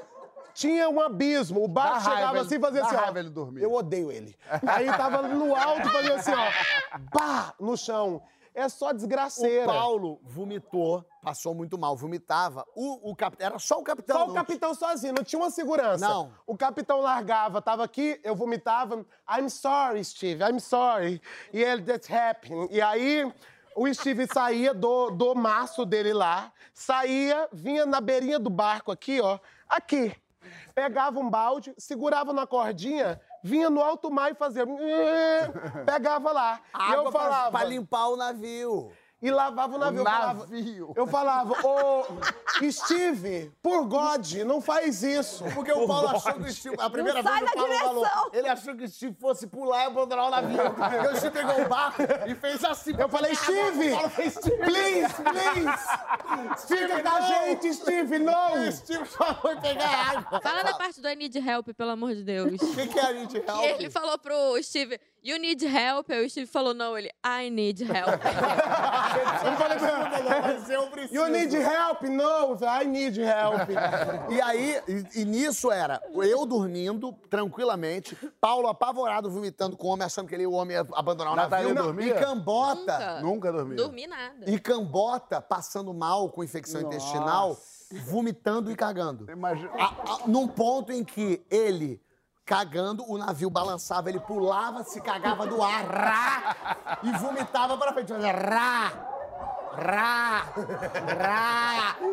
Tinha um abismo, o barco raiva chegava ele- assim e fazia assim, ó. raiva ele dormir. Eu odeio ele. Aí tava no alto fazia assim, ó. Pá! No chão. É só desgraceira. O Paulo vomitou, passou muito mal, vomitava. O, o capitão, era só o capitão. Só o capitão sozinho, não tinha uma segurança. Não. O capitão largava, tava aqui, eu vomitava. I'm sorry, Steve, I'm sorry. E ele, that's happening. E aí, o Steve saía do, do maço dele lá, saía, vinha na beirinha do barco aqui, ó, aqui. Pegava um balde, segurava na cordinha, vinha no alto mar e fazia. [laughs] Pegava lá. e Água eu pra- falava. pra limpar o navio. E lavava o navio. Eu falava- navio. Eu falava, ô, Steve, por God, não faz isso. Porque o Paulo achou que o Steve. A primeira Não sai vez que o da Paulo direção. falou, ele achou que o Steve fosse pular e abandonar o navio. [laughs] Porque o Steve pegou o barco e fez assim. Eu falei, Steve, O Paulo fez Steve. please, please, fica com a gente, Steve, não. [laughs] O Steve só foi pegar água. Fala da parte do I need help, pelo amor de Deus. O que, que é a gente E help? ele falou pro Steve, you need help. Aí o Steve falou, não, ele, I need help. [laughs] Eu falei pra Mas eu preciso. You need help? No, I need help. E aí, e, e nisso era eu dormindo tranquilamente, Paulo apavorado, vomitando com o homem, achando que ele, o homem ia abandonar o Natalia navio. dormia? E Cambota. Nunca. Nunca dormi. Dormi nada. E Cambota passando mal com infecção intestinal, vomitando e cagando. Imagina. A- a- num ponto em que ele, cagando, o navio balançava, ele pulava, se cagava do ar, rá, e vomitava para frente, fazia rá, rá, rá. [laughs]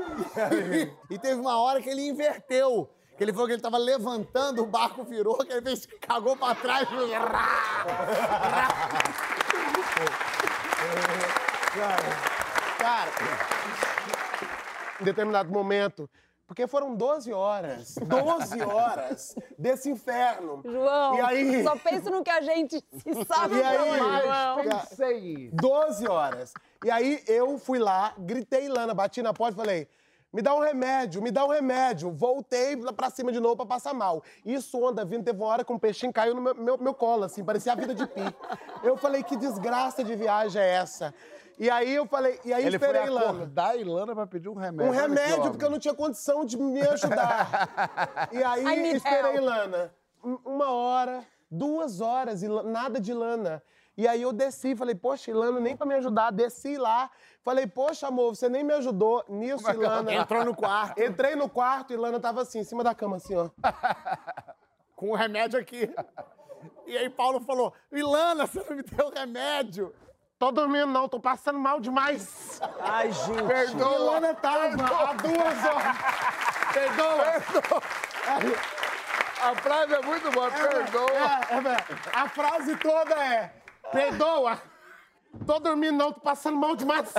E, teve uma hora que ele inverteu. Que ele falou que ele tava levantando, o barco virou, que ele fez, cagou pra trás, fez rá. Cara, em determinado momento, porque foram 12 horas, [laughs] 12 horas desse inferno. João, E aí- só pensa no que a gente [laughs] se sabe E aí, João. Pensei. 12 horas. E aí eu fui lá, gritei Lana, bati na porta e falei: me dá um remédio, me dá um remédio. Voltei lá pra cima de novo pra passar mal. Isso, onda vindo, teve uma hora que um peixinho caiu no meu, meu, meu colo, assim, parecia a vida de pi. [laughs] Eu falei: que desgraça de viagem é essa? E aí eu falei, e aí Ele foi esperei Lana. acordar a Ilana pra pedir um remédio. Um remédio, porque eu não tinha condição de me ajudar. [laughs] e aí esperei help. Lana. Um- Uma hora, duas horas, e nada de Lana. E aí eu desci, falei, poxa, Ilana, nem pra me ajudar. Desci lá, falei, poxa, amor, você nem me ajudou. Nisso, Ilana. Entrou no quarto. Entrei no quarto e Lana tava assim, em cima da cama, assim, ó. [laughs] com o remédio aqui. E aí Paulo falou, Ilana, você não me deu remédio. Tô dormindo, não, tô passando mal demais. Ai, gente. Perdoa. Ilana tava há duas horas. Perdoa. A frase é muito boa, perdoa. É, é, é. A frase toda é: perdoa. Tô dormindo, não, tô passando mal demais.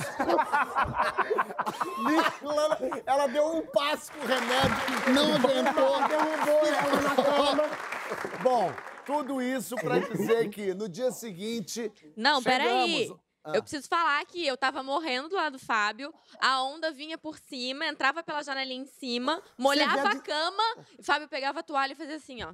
Ela, [laughs] ela deu um passo com o remédio, não aguentou. Derrubou ela na cama. Bom, tudo isso pra dizer que no dia seguinte. Não, peraí. chegamos- Ah. Eu preciso falar que eu tava morrendo do lado do Fábio, a onda vinha por cima, entrava pela janelinha em cima, molhava a cama, e o Fábio pegava a toalha e fazia assim, ó.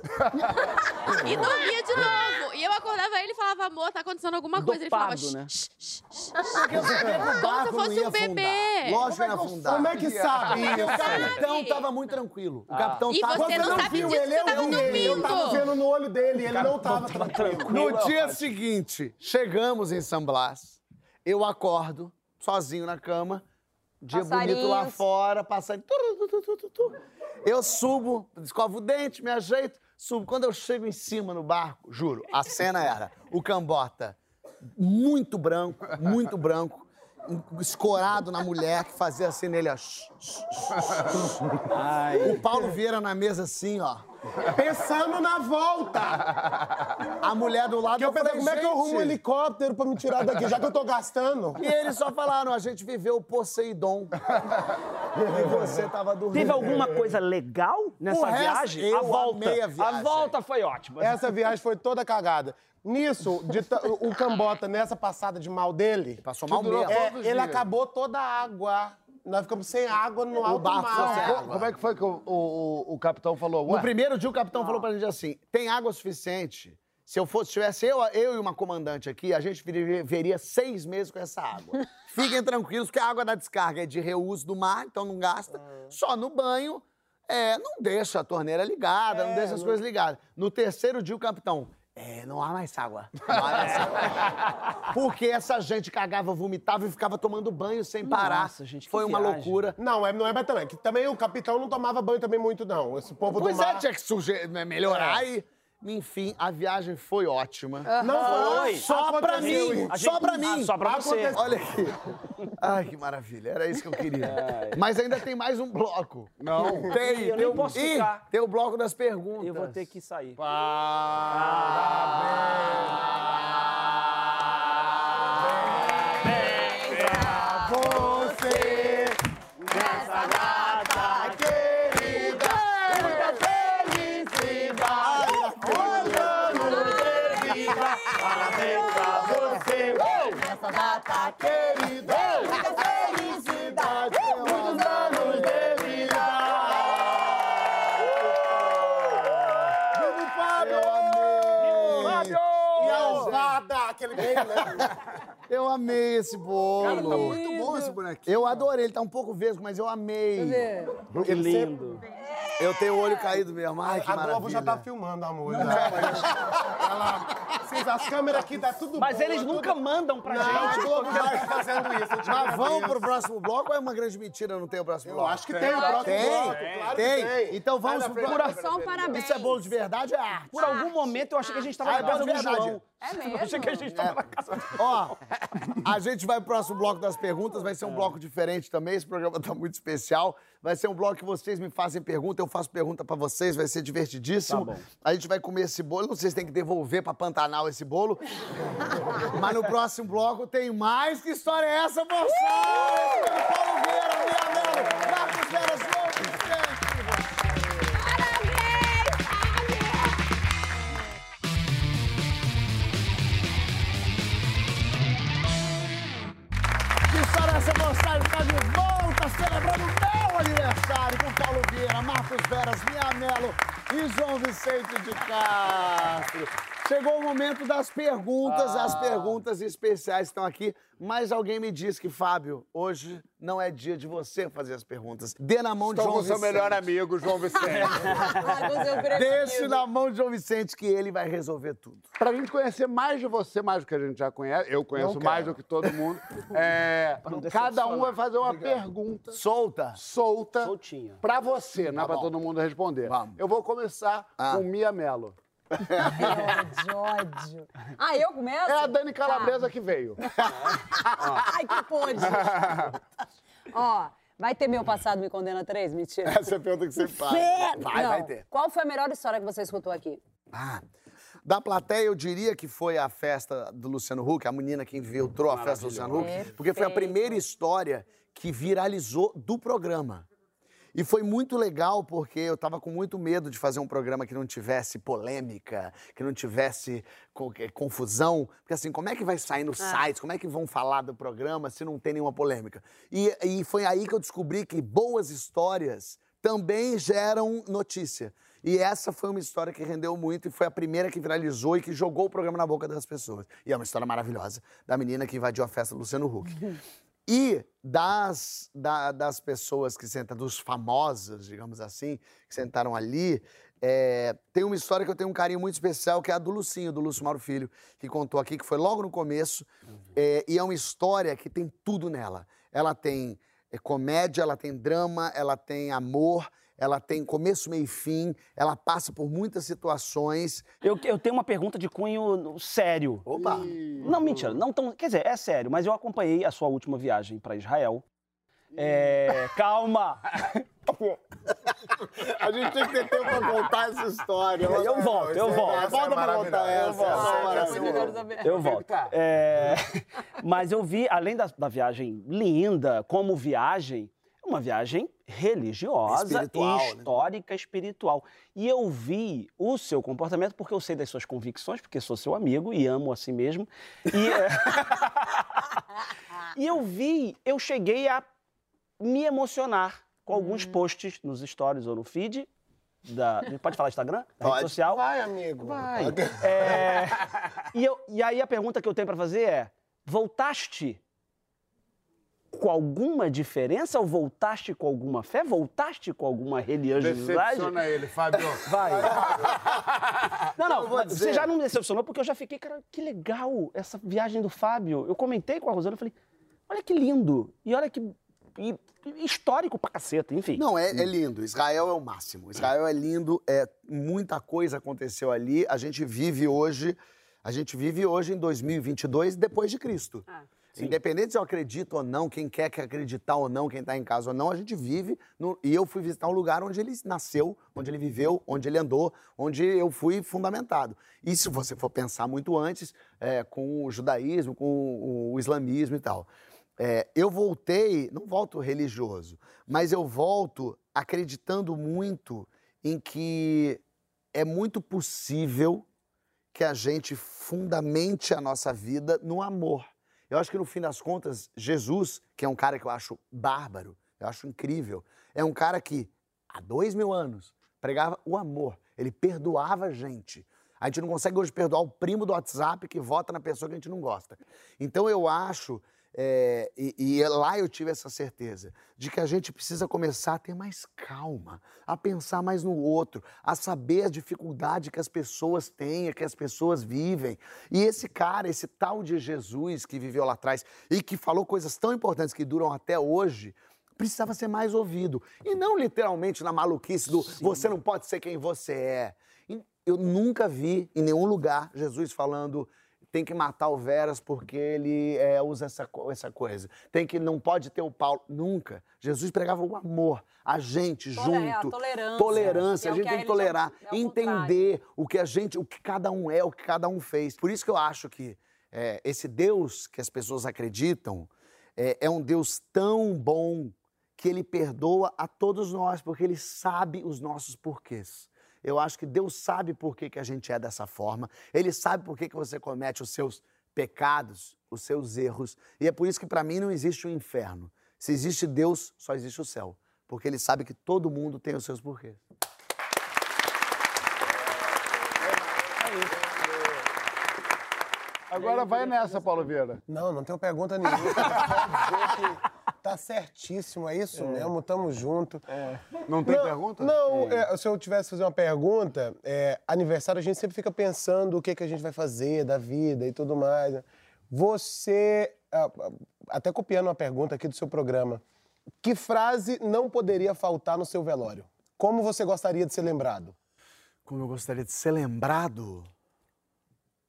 [laughs] e dormia de novo. E eu acordava ele e falava, amor, tá acontecendo alguma coisa. Ele falava, Dopado, né? shh, shh, shh, Porque eu sabia que o barco fosse um bebê. Lógico que ia afundar. Como é que sabe? O capitão tava muito tranquilo. O capitão E tava... você não sabe disso, ele, você tava ele. Eu tava dormindo. vendo no olho dele, ele não tava tranquilo. No dia seguinte, chegamos em San Blas. Eu acordo, sozinho na cama. Dia bonito lá fora, passando. Eu subo, escovo o dente, me ajeito, subo. Quando eu chego em cima no barco, juro, a [laughs] cena era o Cambota, muito branco, muito branco, escorado na mulher que fazia assim nele, ó. [laughs] O Paulo Vieira na mesa assim, ó. Pensando na volta. A mulher do lado Que eu pensei, falei, como é que eu arrumo um "Gente, helicóptero pra me tirar daqui, já que eu tô gastando? E eles só falaram, a gente viveu o Poseidon. e você tava dormindo. Teve alguma coisa legal nessa O resto, viagem? eu a volta. amei a viagem. volta foi ótima. Essa viagem foi toda cagada. Nisso, o Cambota, nessa passada de mal dele, Passou mal durou mesmo. é, todos os ele acabou toda a água. Nós ficamos sem água no alto barco mar. sem água. Como é que foi que o, o, o- o capitão falou? No Ué, primeiro dia, o capitão falou pra gente assim: tem água suficiente. Se eu fosse, tivesse eu, eu e uma comandante aqui, a gente veria, veria seis meses com essa água. [laughs] Fiquem tranquilos que a água da descarga é de reuso do mar, então não gasta. Só no banho, é, não deixa a torneira ligada, não deixa as coisas ligadas. No terceiro dia, o capitão. É, não há mais água. [laughs] Não há mais água. Porque essa gente cagava, vomitava e ficava tomando banho sem parar. Nossa, gente, que Foi uma viagem. loucura. Não, é, não é mas também. Que também o capitão não tomava banho também muito, não. Esse povo Pois do é, mar... tinha que suje- né, melhorar e. Enfim, a viagem foi ótima. Não Foi. Só pra mim! Só pra mim! Ah, só pra você. Aconteceu. Olha aqui. Ai, que maravilha. Era isso que eu queria. Mas ainda tem mais um bloco. Não. Tem. Eu tem nem o- posso Ih, tem o bloco das perguntas. Eu vou ter que sair. Você, Eu amei esse bolo. Cara, tá muito bom esse bonequinho. Eu adorei. Ele tá um pouco vesgo, mas eu amei. Que lindo. Eu tenho o olho caído mesmo. Ai, que a maravilha. Globo já tá filmando, amor. Ela, Vocês, as câmeras aqui tá tudo Mas bom, eles tudo- nunca mandam pra Não, a gente. Globo já tá fazendo isso. eu Mas vamos pro próximo bloco ou é uma grande mentira não ter o próximo Eu bloco? acho que tem o próximo Tem? bloco, claro que tem. tem. Então vamos pro próximo. Só um parabéns. Isso é bolo de verdade ou é arte? Por algum momento [laughs] eu achei que a gente tava Ah, na é casa do de verdade. João. É Eu achei que a gente tava na casa do Ó, a gente vai pro próximo bloco das perguntas, vai ser um bloco diferente também, esse programa tá muito especial. Vai ser um bloco que vocês me fazem pergunta, eu faço pergunta pra vocês, vai ser divertidíssimo. Tá bom. A gente vai comer esse bolo, não sei se tem que devolver pra Pantanal esse bolo. Mas no próximo bloco tem mais. Que história é essa, moçada? Paulo Vieira, Mianelo, Marcos Vera, João Vicente. Que história é essa, moçada? Está de volta, celebrando o meu aniversário com Paulo Vieira, Marcos Veras, Mianelo e João Vicente de Castro. Chegou o momento das perguntas, as perguntas especiais estão aqui, mas alguém me disse que, Fábio, hoje não é dia de você fazer as perguntas. Dê na mão de Estou João com seu Vicente. melhor amigo, João Vicente. [laughs] Deixe na mão de João Vicente que ele vai resolver tudo. Pra gente conhecer mais de você, mais do que a gente já conhece, eu conheço mais do que todo mundo, [laughs] é, cada um vai fazer uma pergunta Solta. solta Soltinha. pra você, não é pra bom. todo mundo responder. Vamos. Eu vou começar Ah. com Mia Mello. Ódio, ódio. Ah, eu começo? É a Dani Calabresa que veio. [laughs] Ai, que pôde. [laughs] Ó, Vai ter meu passado me condena três? Mentira. Essa é a pergunta que você faz. Vai, Não. vai ter. Qual foi a melhor história que você escutou aqui? Ah, da plateia, eu diria que foi a festa do Luciano Huck, a menina que infiltrou a festa do Luciano Huck, porque foi a primeira história que viralizou do programa. E foi muito legal porque eu tava com muito medo de fazer um programa que não tivesse polêmica, que não tivesse que- confusão. Porque assim, como é que vai sair no site? Como é que vão falar do programa se não tem nenhuma polêmica? E, e foi aí que eu descobri que boas histórias também geram notícia. E essa foi uma história que rendeu muito e foi a primeira que viralizou e que jogou o programa na boca das pessoas. E é uma história maravilhosa da menina que invadiu a festa do Luciano Huck. [laughs] E das, da- das pessoas que sentaram, dos famosos, digamos assim, que sentaram ali, é, tem uma história que eu tenho um carinho muito especial, que é a do Lucinho, do Lúcio Mauro Filho, que contou aqui, que foi logo no começo. É, e é uma história que tem tudo nela. Ela tem é, comédia, ela tem drama, ela tem amor, ela tem começo, meio e fim, ela passa por muitas situações. Eu, eu tenho uma pergunta de cunho sério. Opa! Não, mentira, não tão. Quer dizer, é sério, mas eu acompanhei a sua última viagem para Israel. É, calma! [laughs] A gente tem que ter tempo pra contar essa história. Eu volto, eu volto. Volta pra contar essa. essa é maravilhosa. Eu volto. É, [laughs] mas eu vi, além da, da viagem linda, como viagem, uma viagem religiosa, Espiritual, né? histórica, espiritual. E eu vi o seu comportamento, porque eu sei das suas convicções, porque sou seu amigo e amo assim mesmo. E, é, [laughs] e eu vi, eu cheguei a me emocionar com alguns posts nos stories ou no feed. Da, pode falar Instagram? Da Pode. rede social? Vai, amigo. Vai. É, [laughs] e, eu- e aí a pergunta que eu tenho pra fazer é: voltaste com alguma diferença ou voltaste com alguma fé? Voltaste com alguma religiosidade? Decepciona ele, Fábio. [laughs] Vai. [laughs] Não, não, dizer. você já não me decepcionou porque eu já fiquei, cara, que legal essa viagem do Fábio. Eu comentei com a Rosana, eu falei, olha que lindo. E olha que e histórico pra caceta, enfim. Não, é, é lindo. Israel é o máximo. Israel é lindo, é, muita coisa aconteceu ali. A gente vive hoje, a gente vive hoje em 2022 depois de Cristo. Ah, Independente se eu acredito ou não, quem quer que acreditar ou não, quem está em casa ou não, a gente vive. no- e eu fui visitar um lugar onde ele nasceu, onde ele viveu, onde ele andou, onde eu fui fundamentado. E se você for pensar muito antes, é, com o judaísmo, com o, o islamismo e tal. É, eu voltei, não volto religioso, mas eu volto acreditando muito em que é muito possível que a gente fundamente a nossa vida no amor. Eu acho que no fim das contas, Jesus, que é um cara que eu acho bárbaro, eu acho incrível, é um cara que há dois mil anos pregava o amor, ele perdoava a gente. A gente não consegue hoje perdoar o primo do WhatsApp que vota na pessoa que a gente não gosta. Então eu acho, é, e, e lá eu tive essa certeza, de que a gente precisa começar a ter mais calma, a pensar mais no outro, a saber a dificuldade que as pessoas têm, que as pessoas vivem. E esse cara, esse tal de Jesus que viveu lá atrás e que falou coisas tão importantes que duram até hoje, precisava ser mais ouvido. E não literalmente na maluquice do você não pode ser quem você é. Eu nunca vi em nenhum lugar Jesus falando tem que matar o Veras porque ele é, usa essa, essa coisa. Tem que não pode ter o Paulo. Nunca. Jesus pregava o amor, a gente é, a junto. tolerância. Tolerância, É a gente tem que tolerar, é o entender o que a gente, o que cada um é, o que cada um fez. Por isso que eu acho que é, esse Deus que as pessoas acreditam é, é um Deus tão bom que ele perdoa a todos nós, porque ele sabe os nossos porquês. Eu acho que Deus sabe por que, que a gente é dessa forma, ele sabe por que, que você comete os seus pecados, os seus erros, e é por isso que para mim não existe o inferno. Se existe Deus, só existe o céu, porque ele sabe que todo mundo tem os seus porquês. Agora vai nessa, Paulo Vieira. Não, não tenho pergunta nenhuma. [laughs] Tá certíssimo, é isso mesmo, tamo junto. Não tem pergunta? Não, é, se eu tivesse que fazer uma pergunta, é, aniversário a gente sempre fica pensando o que, que a gente vai fazer da vida e tudo mais. né? Você, até copiando uma pergunta aqui do seu programa, que frase não poderia faltar no seu velório? Como você gostaria de ser lembrado? Como eu gostaria de ser lembrado,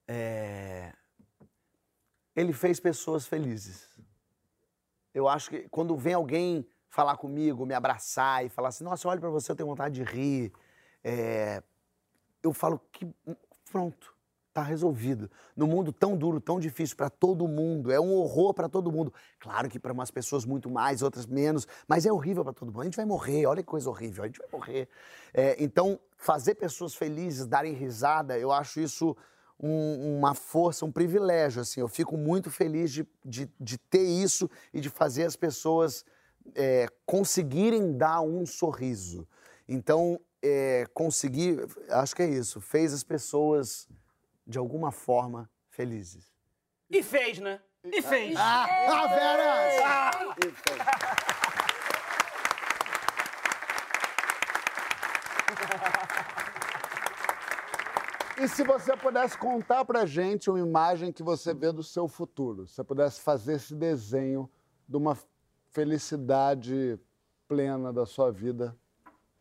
é... ele fez pessoas felizes. Eu acho que quando vem alguém falar comigo, me abraçar e falar assim, nossa, eu olho pra você, eu tenho vontade de rir. É, eu falo que pronto, tá resolvido. No mundo tão duro, tão difícil para todo mundo, é um horror para todo mundo. Claro que para umas pessoas muito mais, outras menos, mas é horrível para todo mundo. A gente vai morrer, olha que coisa horrível, a gente vai morrer. É, então, fazer pessoas felizes, darem risada, eu acho isso um- uma força, um privilégio. Assim, eu fico muito feliz de, de, de ter isso e de fazer as pessoas é, conseguirem dar um sorriso. Então, é, conseguir, acho que é isso, fez as pessoas, de alguma forma, felizes. E fez, né? E fez. Ah, Veras! E se você pudesse contar pra gente uma imagem que você vê do seu futuro? Se você pudesse fazer esse desenho de uma felicidade plena da sua vida,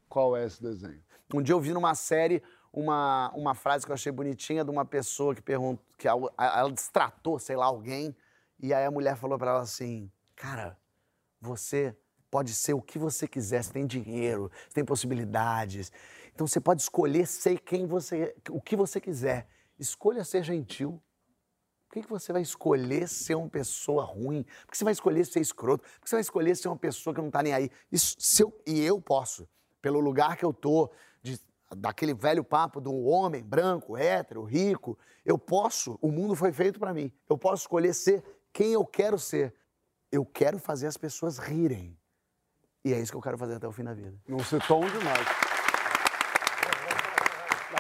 qual é esse desenho? Um dia eu vi numa série uma, uma frase que eu achei bonitinha de uma pessoa que perguntou, que a- a- ela destratou, sei lá, alguém, e aí a mulher falou pra ela assim: Cara, você pode ser o que você quiser, você tem dinheiro, você tem possibilidades. Então você pode escolher ser quem você, o que você quiser. Escolha ser gentil. Por que, que você vai escolher ser uma pessoa ruim? Por que você vai escolher ser escroto? Por que você vai escolher ser uma pessoa que não tá nem aí? Isso, se eu- e eu posso, pelo lugar que eu tô, de- daquele velho papo do homem branco, hétero, rico, eu posso, o mundo foi feito para mim. Eu posso escolher ser quem eu quero ser. Eu quero fazer as pessoas rirem. E é isso que eu quero fazer até o fim da vida. Não citou um de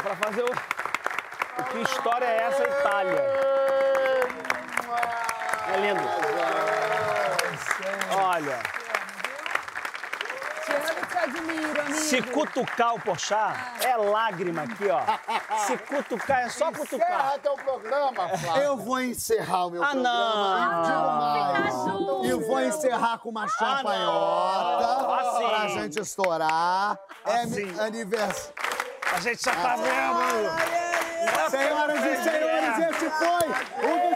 pra fazer o. o que história é essa, Itália? É lindo. Olha, se cutucar o Porchat, é lágrima aqui, ó. Se cutucar, é só cutucar. teu programa, Flávio. Eu vou encerrar o meu Ah, programa. não. Fica junto. E vou encerrar com uma champanhota Assim. pra gente estourar. É Assim. aniversário. A gente já tá vendo. Senhoras e senhores, esse foi o